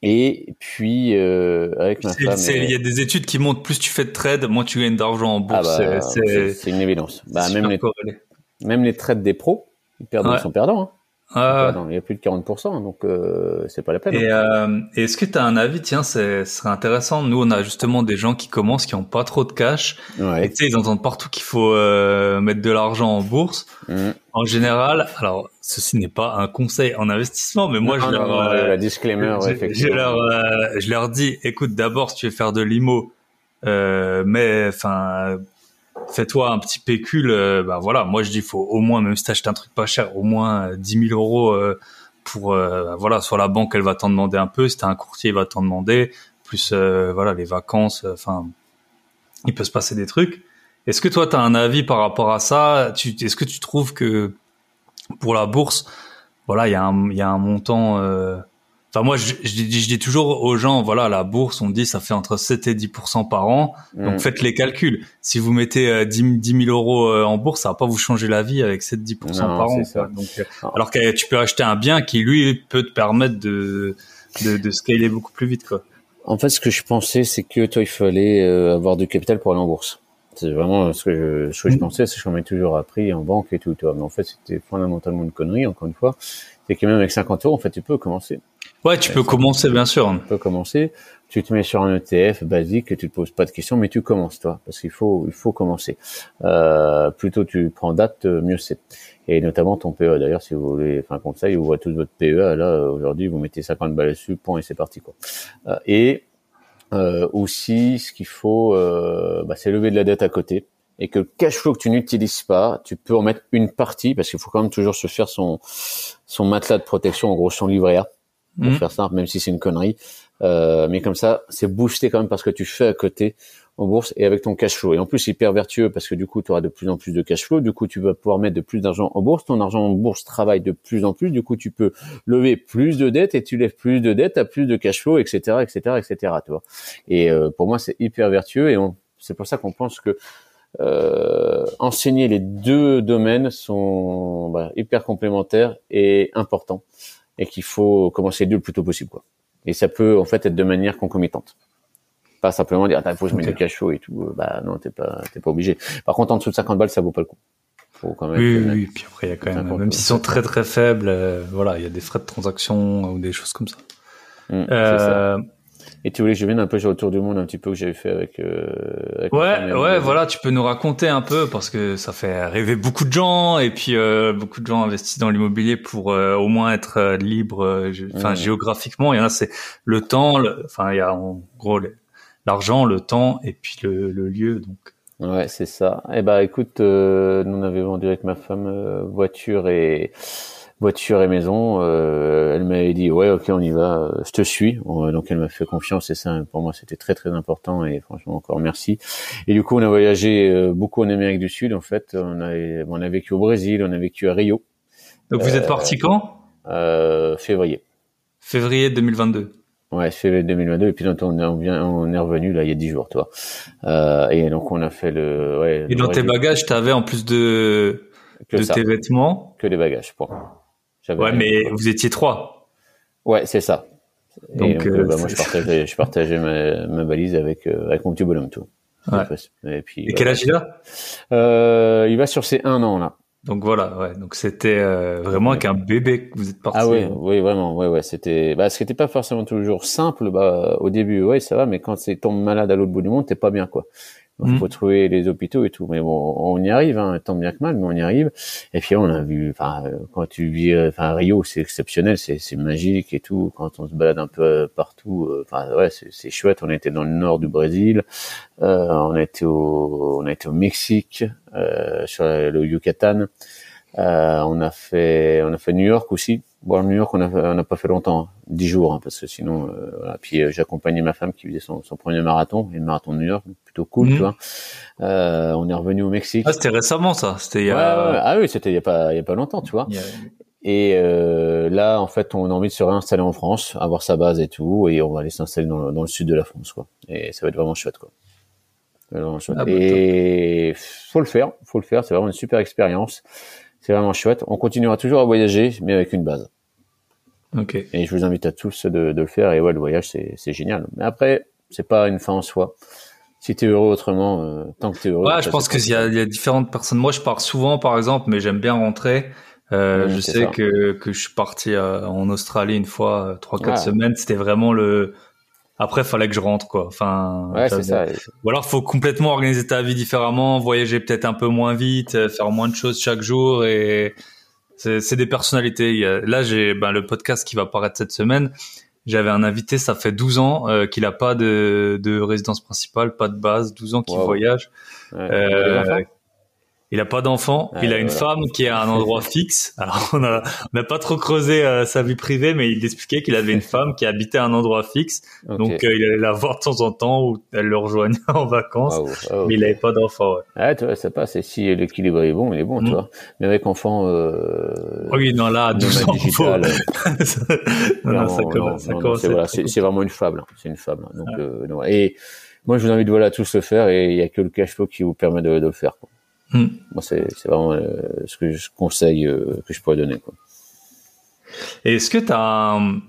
Et puis euh, avec ma femme, il y a des études qui montrent plus tu fais de trade, moins tu gagnes d'argent en bourse. Ah bah, c'est une évidence. Bah, même les, même les trades des pros, ils perdent, ils sont perdants. Hein. Ah. il y a plus de 40%, donc euh, c'est pas la peine. Et, euh, est-ce que tu as un avis? Tiens, ce serait intéressant. Nous, on a justement des gens qui commencent, qui ont pas trop de cash. Ouais. Et tu sais, ils entendent partout qu'il faut euh, mettre de l'argent en bourse. Mmh. En général, alors ceci n'est pas un conseil en investissement, mais moi je leur, non, euh, la disclaimer, je, je, leur, euh, je leur dis, écoute, d'abord, si tu veux faire de l'IMO, mais enfin fais-toi un petit pécule. Euh, bah voilà, moi je dis faut au moins même si t'achètes un truc pas cher, au moins 10 euh, 000 euros euh, pour voilà, soit la banque elle va t'en demander un peu, si t'as un courtier il va t'en demander, plus voilà les vacances, enfin il peut se passer des trucs. Est-ce que toi, tu as un avis par rapport à ça? Est-ce que tu trouves que pour la bourse, voilà, il y a un montant... Enfin, moi, je, je, dis, je, dis, toujours aux gens, voilà, la bourse, on dit, ça fait entre 7 et 10% par an. Donc, mm. faites les calculs. Si vous mettez 10, 10 000 euros euh, en bourse, ça va pas vous changer la vie avec 7 10% par an. Donc, euh, alors que tu peux acheter un bien qui, lui, peut te permettre de, de, de scaler beaucoup plus vite, quoi. En fait, ce que je pensais, c'est que toi, il fallait euh, avoir du capital pour aller en bourse. C'est vraiment ce que je, ce que je mm. pensais, c'est que j'en ai toujours appris en banque et tout. Mais en fait, c'était fondamentalement une connerie, encore une fois. C'est que même avec 50 euros, en fait, tu peux commencer. Ouais, tu peux commencer, bien sûr. Tu peux commencer. Tu te mets sur un ETF basique et tu te poses pas de questions, mais tu commences, toi. Parce qu'il faut, il faut commencer. Euh, plutôt tu prends date, mieux c'est. Et notamment ton PE. D'ailleurs, si vous voulez, enfin, conseil, vous voyez tous votre PE. Là, aujourd'hui, vous mettez 50 balles dessus, point, et c'est parti, quoi. Euh, et, euh, aussi, ce qu'il faut, euh, bah, c'est lever de la dette à côté et que le cash flow que tu n'utilises pas, tu peux en mettre une partie parce qu'il faut quand même toujours se faire son son matelas de protection, en gros son livret A, pour mmh. faire simple, même si c'est une connerie. Euh, mais comme ça, c'est boosté quand même parce que tu fais à côté en bourse et avec ton cash flow. Et en plus, c'est hyper vertueux parce que du coup, tu auras de plus en plus de cash flow. Du coup, tu vas pouvoir mettre de plus d'argent en bourse. Ton argent en bourse travaille de plus en plus. Du coup, tu peux lever plus de dettes et tu lèves plus de dettes, à plus de cash flow, etc., etc., etc. Tu vois. Et euh, pour moi, c'est hyper vertueux et c'est pour ça qu'on pense que euh, enseigner les deux domaines sont bah, hyper complémentaires et importants et qu'il faut commencer les deux le plus tôt possible quoi. Et ça peut en fait être de manière concomitante. Pas simplement dire il faut que je mette le cash et tout. Euh, bah non, t'es pas t'es pas obligé. Par contre en dessous de 50 balles ça vaut pas le coup. Faut quand même oui, oui, puis après il y a quand même même s'ils sont très très faibles, euh, voilà, il y a des frais de transaction ou des choses comme ça. Mmh, euh, ça. Et tu voulais que je vienne un peu sur le tour du monde un petit peu que j'avais fait avec. Euh, avec ouais, ouais, voilà, tu peux nous raconter un peu parce que ça fait rêver beaucoup de gens et puis euh, beaucoup de gens investissent dans l'immobilier pour euh, au moins être euh, libre, euh, enfin géographiquement. Il y en a c'est le temps, enfin il y a en gros l'argent, le temps et puis le, le lieu donc. Ouais, c'est ça. Eh ben, écoute, nous on avait vendu avec ma femme voiture et voiture et maison. Euh, elle m'avait dit ouais ok on y va, euh, je te suis. donc elle m'a fait confiance et ça pour moi c'était très très important et franchement encore merci. Et du coup on a voyagé euh, beaucoup en Amérique du Sud en fait. On a on a vécu au Brésil, on a vécu à Rio. Donc vous êtes parti quand? Février. Février 2022. Ouais, février 2022 et puis on, on, vient, on est revenu là il y a dix jours, toi. Euh, et donc on a fait le. Ouais, et dans tes bagages, t'avais en plus de que de tes vêtements? Que les bagages. Bon. Ouais, mais vous étiez trois. Ouais, c'est ça. Donc, euh, bah, moi, je partageais, je partageais ma, ma valise avec, euh, avec mon petit bonhomme, tout. Ouais. Et, puis, et quel âge il a? Euh, Il va sur ses un an, là. Donc voilà, ouais. Donc c'était euh, vraiment avec un bébé que vous êtes parti. Ah oui, oui, vraiment, ouais, ouais. C'était, bah, ce qui n'était pas forcément toujours simple. Bah, au début, ouais, ça va, mais quand c'est tombe malade à l'autre bout du monde, t'es pas bien, quoi. Il faut mm. trouver les hôpitaux et tout. Mais bon, on y arrive, hein, tant bien que mal, mais on y arrive. Et puis on a vu, enfin, quand tu vis, enfin Rio, c'est exceptionnel, c'est magique et tout. Quand on se balade un peu partout, euh, enfin ouais, c'est chouette. On était dans le nord du Brésil, euh, on était au, on a été au Mexique, euh, sur le Yucatan. Euh, on a fait, on a fait New York aussi. Bon, New York, on n'a pas fait longtemps, hein. dix jours, hein, parce que sinon, euh, voilà. Puis euh, j'ai accompagné ma femme qui faisait son, son premier marathon, le marathon de New York, plutôt cool, mhm. tu vois. Euh, on est revenu au Mexique. Ah, c'était récemment ça. C'était. Ouais, ah oui, c'était il y a pas, il y a pas longtemps, tu vois. Et euh, là, en fait, on a envie de se réinstaller en France, avoir sa base et tout, et on va aller s'installer dans, dans, le sud de la France, quoi. Et ça va être vraiment chouette, quoi. Vraiment chouette. Ah, bah, et faut le faire, faut le faire. C'est vraiment une super expérience. C'est vraiment chouette. On continuera toujours à voyager, mais avec une base. Ok. Et je vous invite à tous de, de le faire. Et ouais, le voyage, c'est génial. Mais après, c'est pas une fin en soi. Si tu es heureux autrement, euh, tant que tu es heureux. Ouais, je pense qu'il y, a, il y a différentes personnes. Moi, je pars souvent, par exemple, mais j'aime bien rentrer. Euh, je sais que, que je suis parti euh, en Australie une fois, trois, quatre semaines. C'était vraiment le, après, fallait que je rentre, quoi. Enfin, ouais, c'est ça. Ou alors, faut complètement organiser ta vie différemment, voyager peut-être un peu moins vite, euh, faire moins de choses chaque jour. Et c'est des personnalités. Là, j'ai ben, le podcast qui va paraître cette semaine. J'avais un invité, ça fait 12 ans euh, qu'il a pas de, de résidence principale, pas de base, 12 ans qu'il voyage. Ouais. Euh, Il a pas d'enfant. il a une femme qui est à un endroit fixe. <laughs> Alors on a, on n'a pas trop creusé euh, sa vie privée, mais il expliquait qu'il avait une <laughs> femme qui habitait à un endroit fixe. Donc euh, il allait la voir de temps en temps ou elle le rejoignait <laughs> en vacances. Mais il avait pas d'enfant. Ouais. Ah, tu vois, ça passe. Et si l'équilibre est bon, il est bon, tu mm. vois. Mais avec enfant. Euh... Oui, non là, 12 ans. Digital, non, ça commence. C'est voilà, vraiment une fable. C'est une fable. Donc, euh, non. Et moi, je vous invite voilà tous le faire et il y a que le cash flow qui vous permet de, de le faire. Quoi. Hmm. Moi, c'est vraiment euh, ce que je conseille euh, que je pourrais donner. Quoi. Est-ce que tu as un,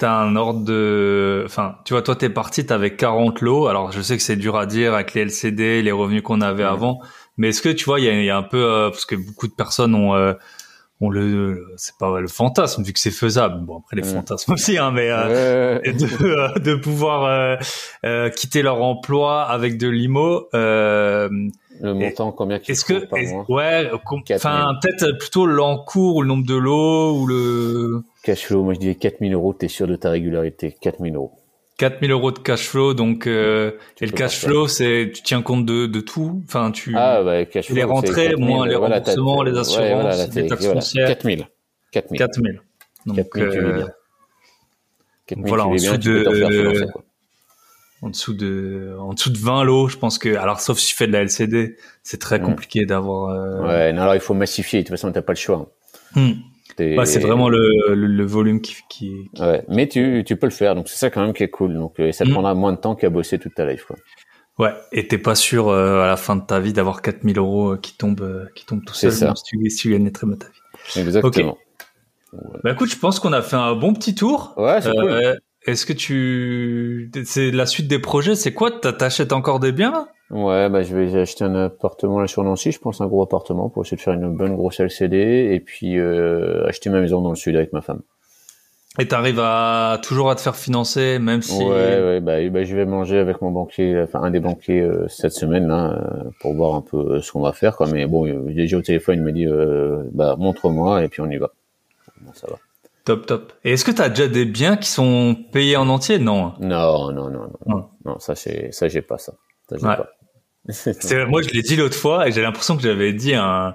as un ordre de... Enfin, tu vois, toi, tu es parti, tu avais 40 lots. Alors, je sais que c'est dur à dire avec les LCD, les revenus qu'on avait avant. Mais est-ce que, tu vois, il y a, y a, un peu... Euh, parce que beaucoup de personnes ont... ont le c'est pas le fantasme vu que c'est faisable bon après les fantasmes aussi hein mais de, de pouvoir quitter leur emploi avec de l'imo le montant, combien Est-ce que, par mois? ouais, enfin, peut-être plutôt l'encours ou le nombre de lots ou le. Cash flow, moi je disais 4000 euros, t'es sûr de ta régularité, 4000 euros. 4000 euros de cash flow, donc euh, et le cash flow, c'est tu tiens compte de, de tout, enfin tu ah bah, cash flow, les rentrées moins les remboursements, les assurances, les taxes foncières. 4000. 4000. 4000. Donc 4000 tu euh, 4000 voilà, en dessous de en dessous de en dessous de 20 lots je pense que alors sauf si tu fais de la LCD c'est très mm. compliqué d'avoir euh... ouais non alors il faut massifier. De toute façon t'as pas le choix. Mm. bah, c'est vraiment le, le, volume qui, qui, ouais mais tu tu peux le faire. Donc c'est ça quand même qui est cool. Donc euh, ça te mm. prendra moins de temps qu'à bosser toute ta life quoi. Ouais et t'es pas sûr euh, à la fin de ta vie d'avoir 4000 euros euh, qui tombent qui tombent tout seul si tu, si tu gagnes très bien ta vie. Exactement. Bah écoute je pense qu'on a fait un bon petit tour. Ouais c'est cool est-ce que tu, c'est la suite des projets, c'est quoi? T'achètes encore des biens? Là Ouais, bah je vais acheter un appartement là sur Nancy, je pense un gros appartement pour essayer de faire une bonne grosse LCD et puis euh, acheter ma maison dans le sud avec ma femme. Et t'arrives à toujours à te faire financer, même si. Ouais, ouais, bah, bah je vais manger avec mon banquier, enfin un des banquiers euh, cette semaine là, euh, pour voir un peu ce qu'on va faire. Quoi. Mais bon, déjà au téléphone, il m'a dit, bah montre-moi et puis on y va. Bon, ça va. Top, top. Et est-ce que tu as déjà des biens qui sont payés en entier? Non. Non, non, non, non. Non, ça, c'est, ça, j'ai pas ça. ça pas. <laughs> moi, je l'ai dit l'autre fois et j'ai l'impression que j'avais dit un.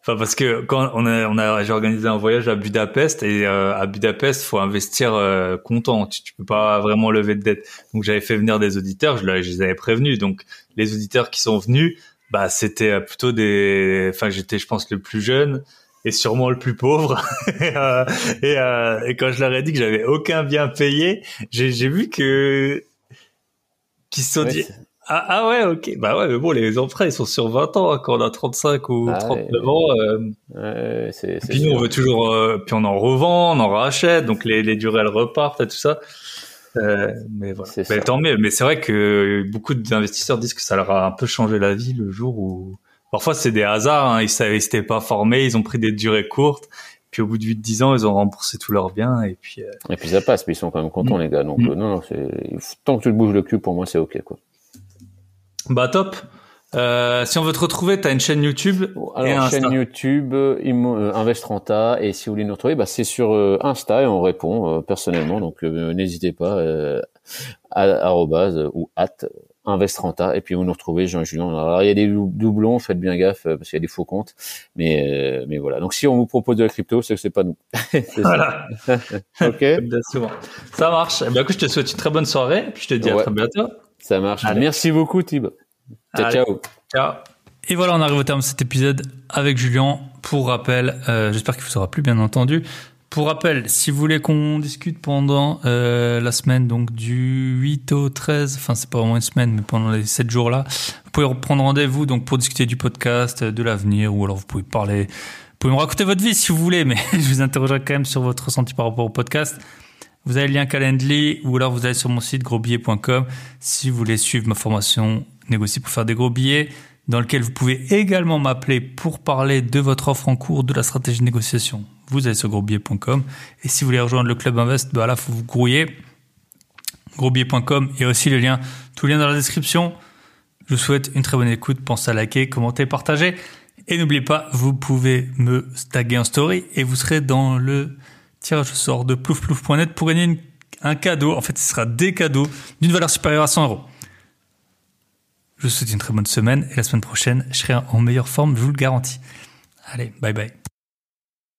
Enfin, parce que quand on a, on a, j'ai organisé un voyage à Budapest et euh, à Budapest, faut investir euh, comptant. Tu, tu peux pas vraiment lever de dette. Donc, j'avais fait venir des auditeurs. Je, je les avais prévenus. Donc, les auditeurs qui sont venus, bah, c'était plutôt des. Enfin, j'étais, je pense, le plus jeune et sûrement le plus pauvre. <laughs> Euh, et, euh, et, quand je leur ai dit que j'avais aucun bien payé, j'ai vu que qu'ils se sont dit ah, ah, ouais ok bah ouais mais bon les emprunts ils sont sur 20 ans hein, quand on a 35 ou 39 ah ans. Euh, ouais, puis nous on veut toujours euh, puis on en revend, on en rachète donc les, les durées elles repartent et tout ça. Euh, mais voilà. Mais tant mieux. Mais c'est vrai que beaucoup d'investisseurs disent que ça leur a un peu changé la vie le jour où Parfois, c'est des hasards. Hein. Ils savaient, ils pas formés, ils ont pris des durées courtes. Puis au bout de 8-10 ans, ils ont remboursé tous leurs biens. Et puis, euh, et puis ça passe, mais ils sont quand même contents, mm. les gars. Donc, mm. euh, non, non, tant que tu te bouges le cul, pour moi, c'est OK. Quoi. Bah, top. Euh, si on veut te retrouver, tu as une chaîne YouTube. Alors, une chaîne YouTube, euh, Investranta. Et si vous voulez nous retrouver, bah, c'est sur Insta et on répond personnellement. Donc, n'hésitez pas, à, ou at Investranta et puis vous nous retrouvez Jean Julien. Alors il y a des doublons, faites bien gaffe euh, parce qu'il y a des faux comptes, mais euh, mais voilà. Donc si on vous propose de la crypto, c'est que c'est pas nous. <laughs> voilà. <laughs> ok. Ça marche. Eh bien, écoute, je te souhaite une très bonne soirée. Puis je te dis à très bientôt. Ça marche. Merci beaucoup, Tib. Ciao, ciao. Ciao. Et voilà, on arrive au terme de cet épisode avec Julien. Pour rappel, euh, j'espère qu'il vous aura plu, bien entendu. Pour rappel, si vous voulez qu'on discute pendant euh, la semaine donc du 8 au 13, enfin c'est pas vraiment une semaine, mais pendant les 7 jours là, vous pouvez reprendre rendez-vous donc pour discuter du podcast, de l'avenir, ou alors vous pouvez parler, vous pouvez me raconter votre vie si vous voulez, mais <laughs> je vous interrogerai quand même sur votre ressenti par rapport au podcast. Vous avez le lien Calendly ou alors vous allez sur mon site grosbillet.com si vous voulez suivre ma formation négocier pour faire des gros billets dans lequel vous pouvez également m'appeler pour parler de votre offre en cours, de la stratégie de négociation vous allez sur grosbillet.com. Et si vous voulez rejoindre le club Invest, bah là, faut vous grouiller. Grosbillet.com. Il y a aussi le lien, tout lien dans la description. Je vous souhaite une très bonne écoute. Pensez à liker, commenter, partager. Et n'oubliez pas, vous pouvez me taguer en story et vous serez dans le tirage au sort de ploufplouf.net pour gagner un cadeau. En fait, ce sera des cadeaux d'une valeur supérieure à 100 euros. Je vous souhaite une très bonne semaine et la semaine prochaine, je serai en meilleure forme, je vous le garantis. Allez, bye bye.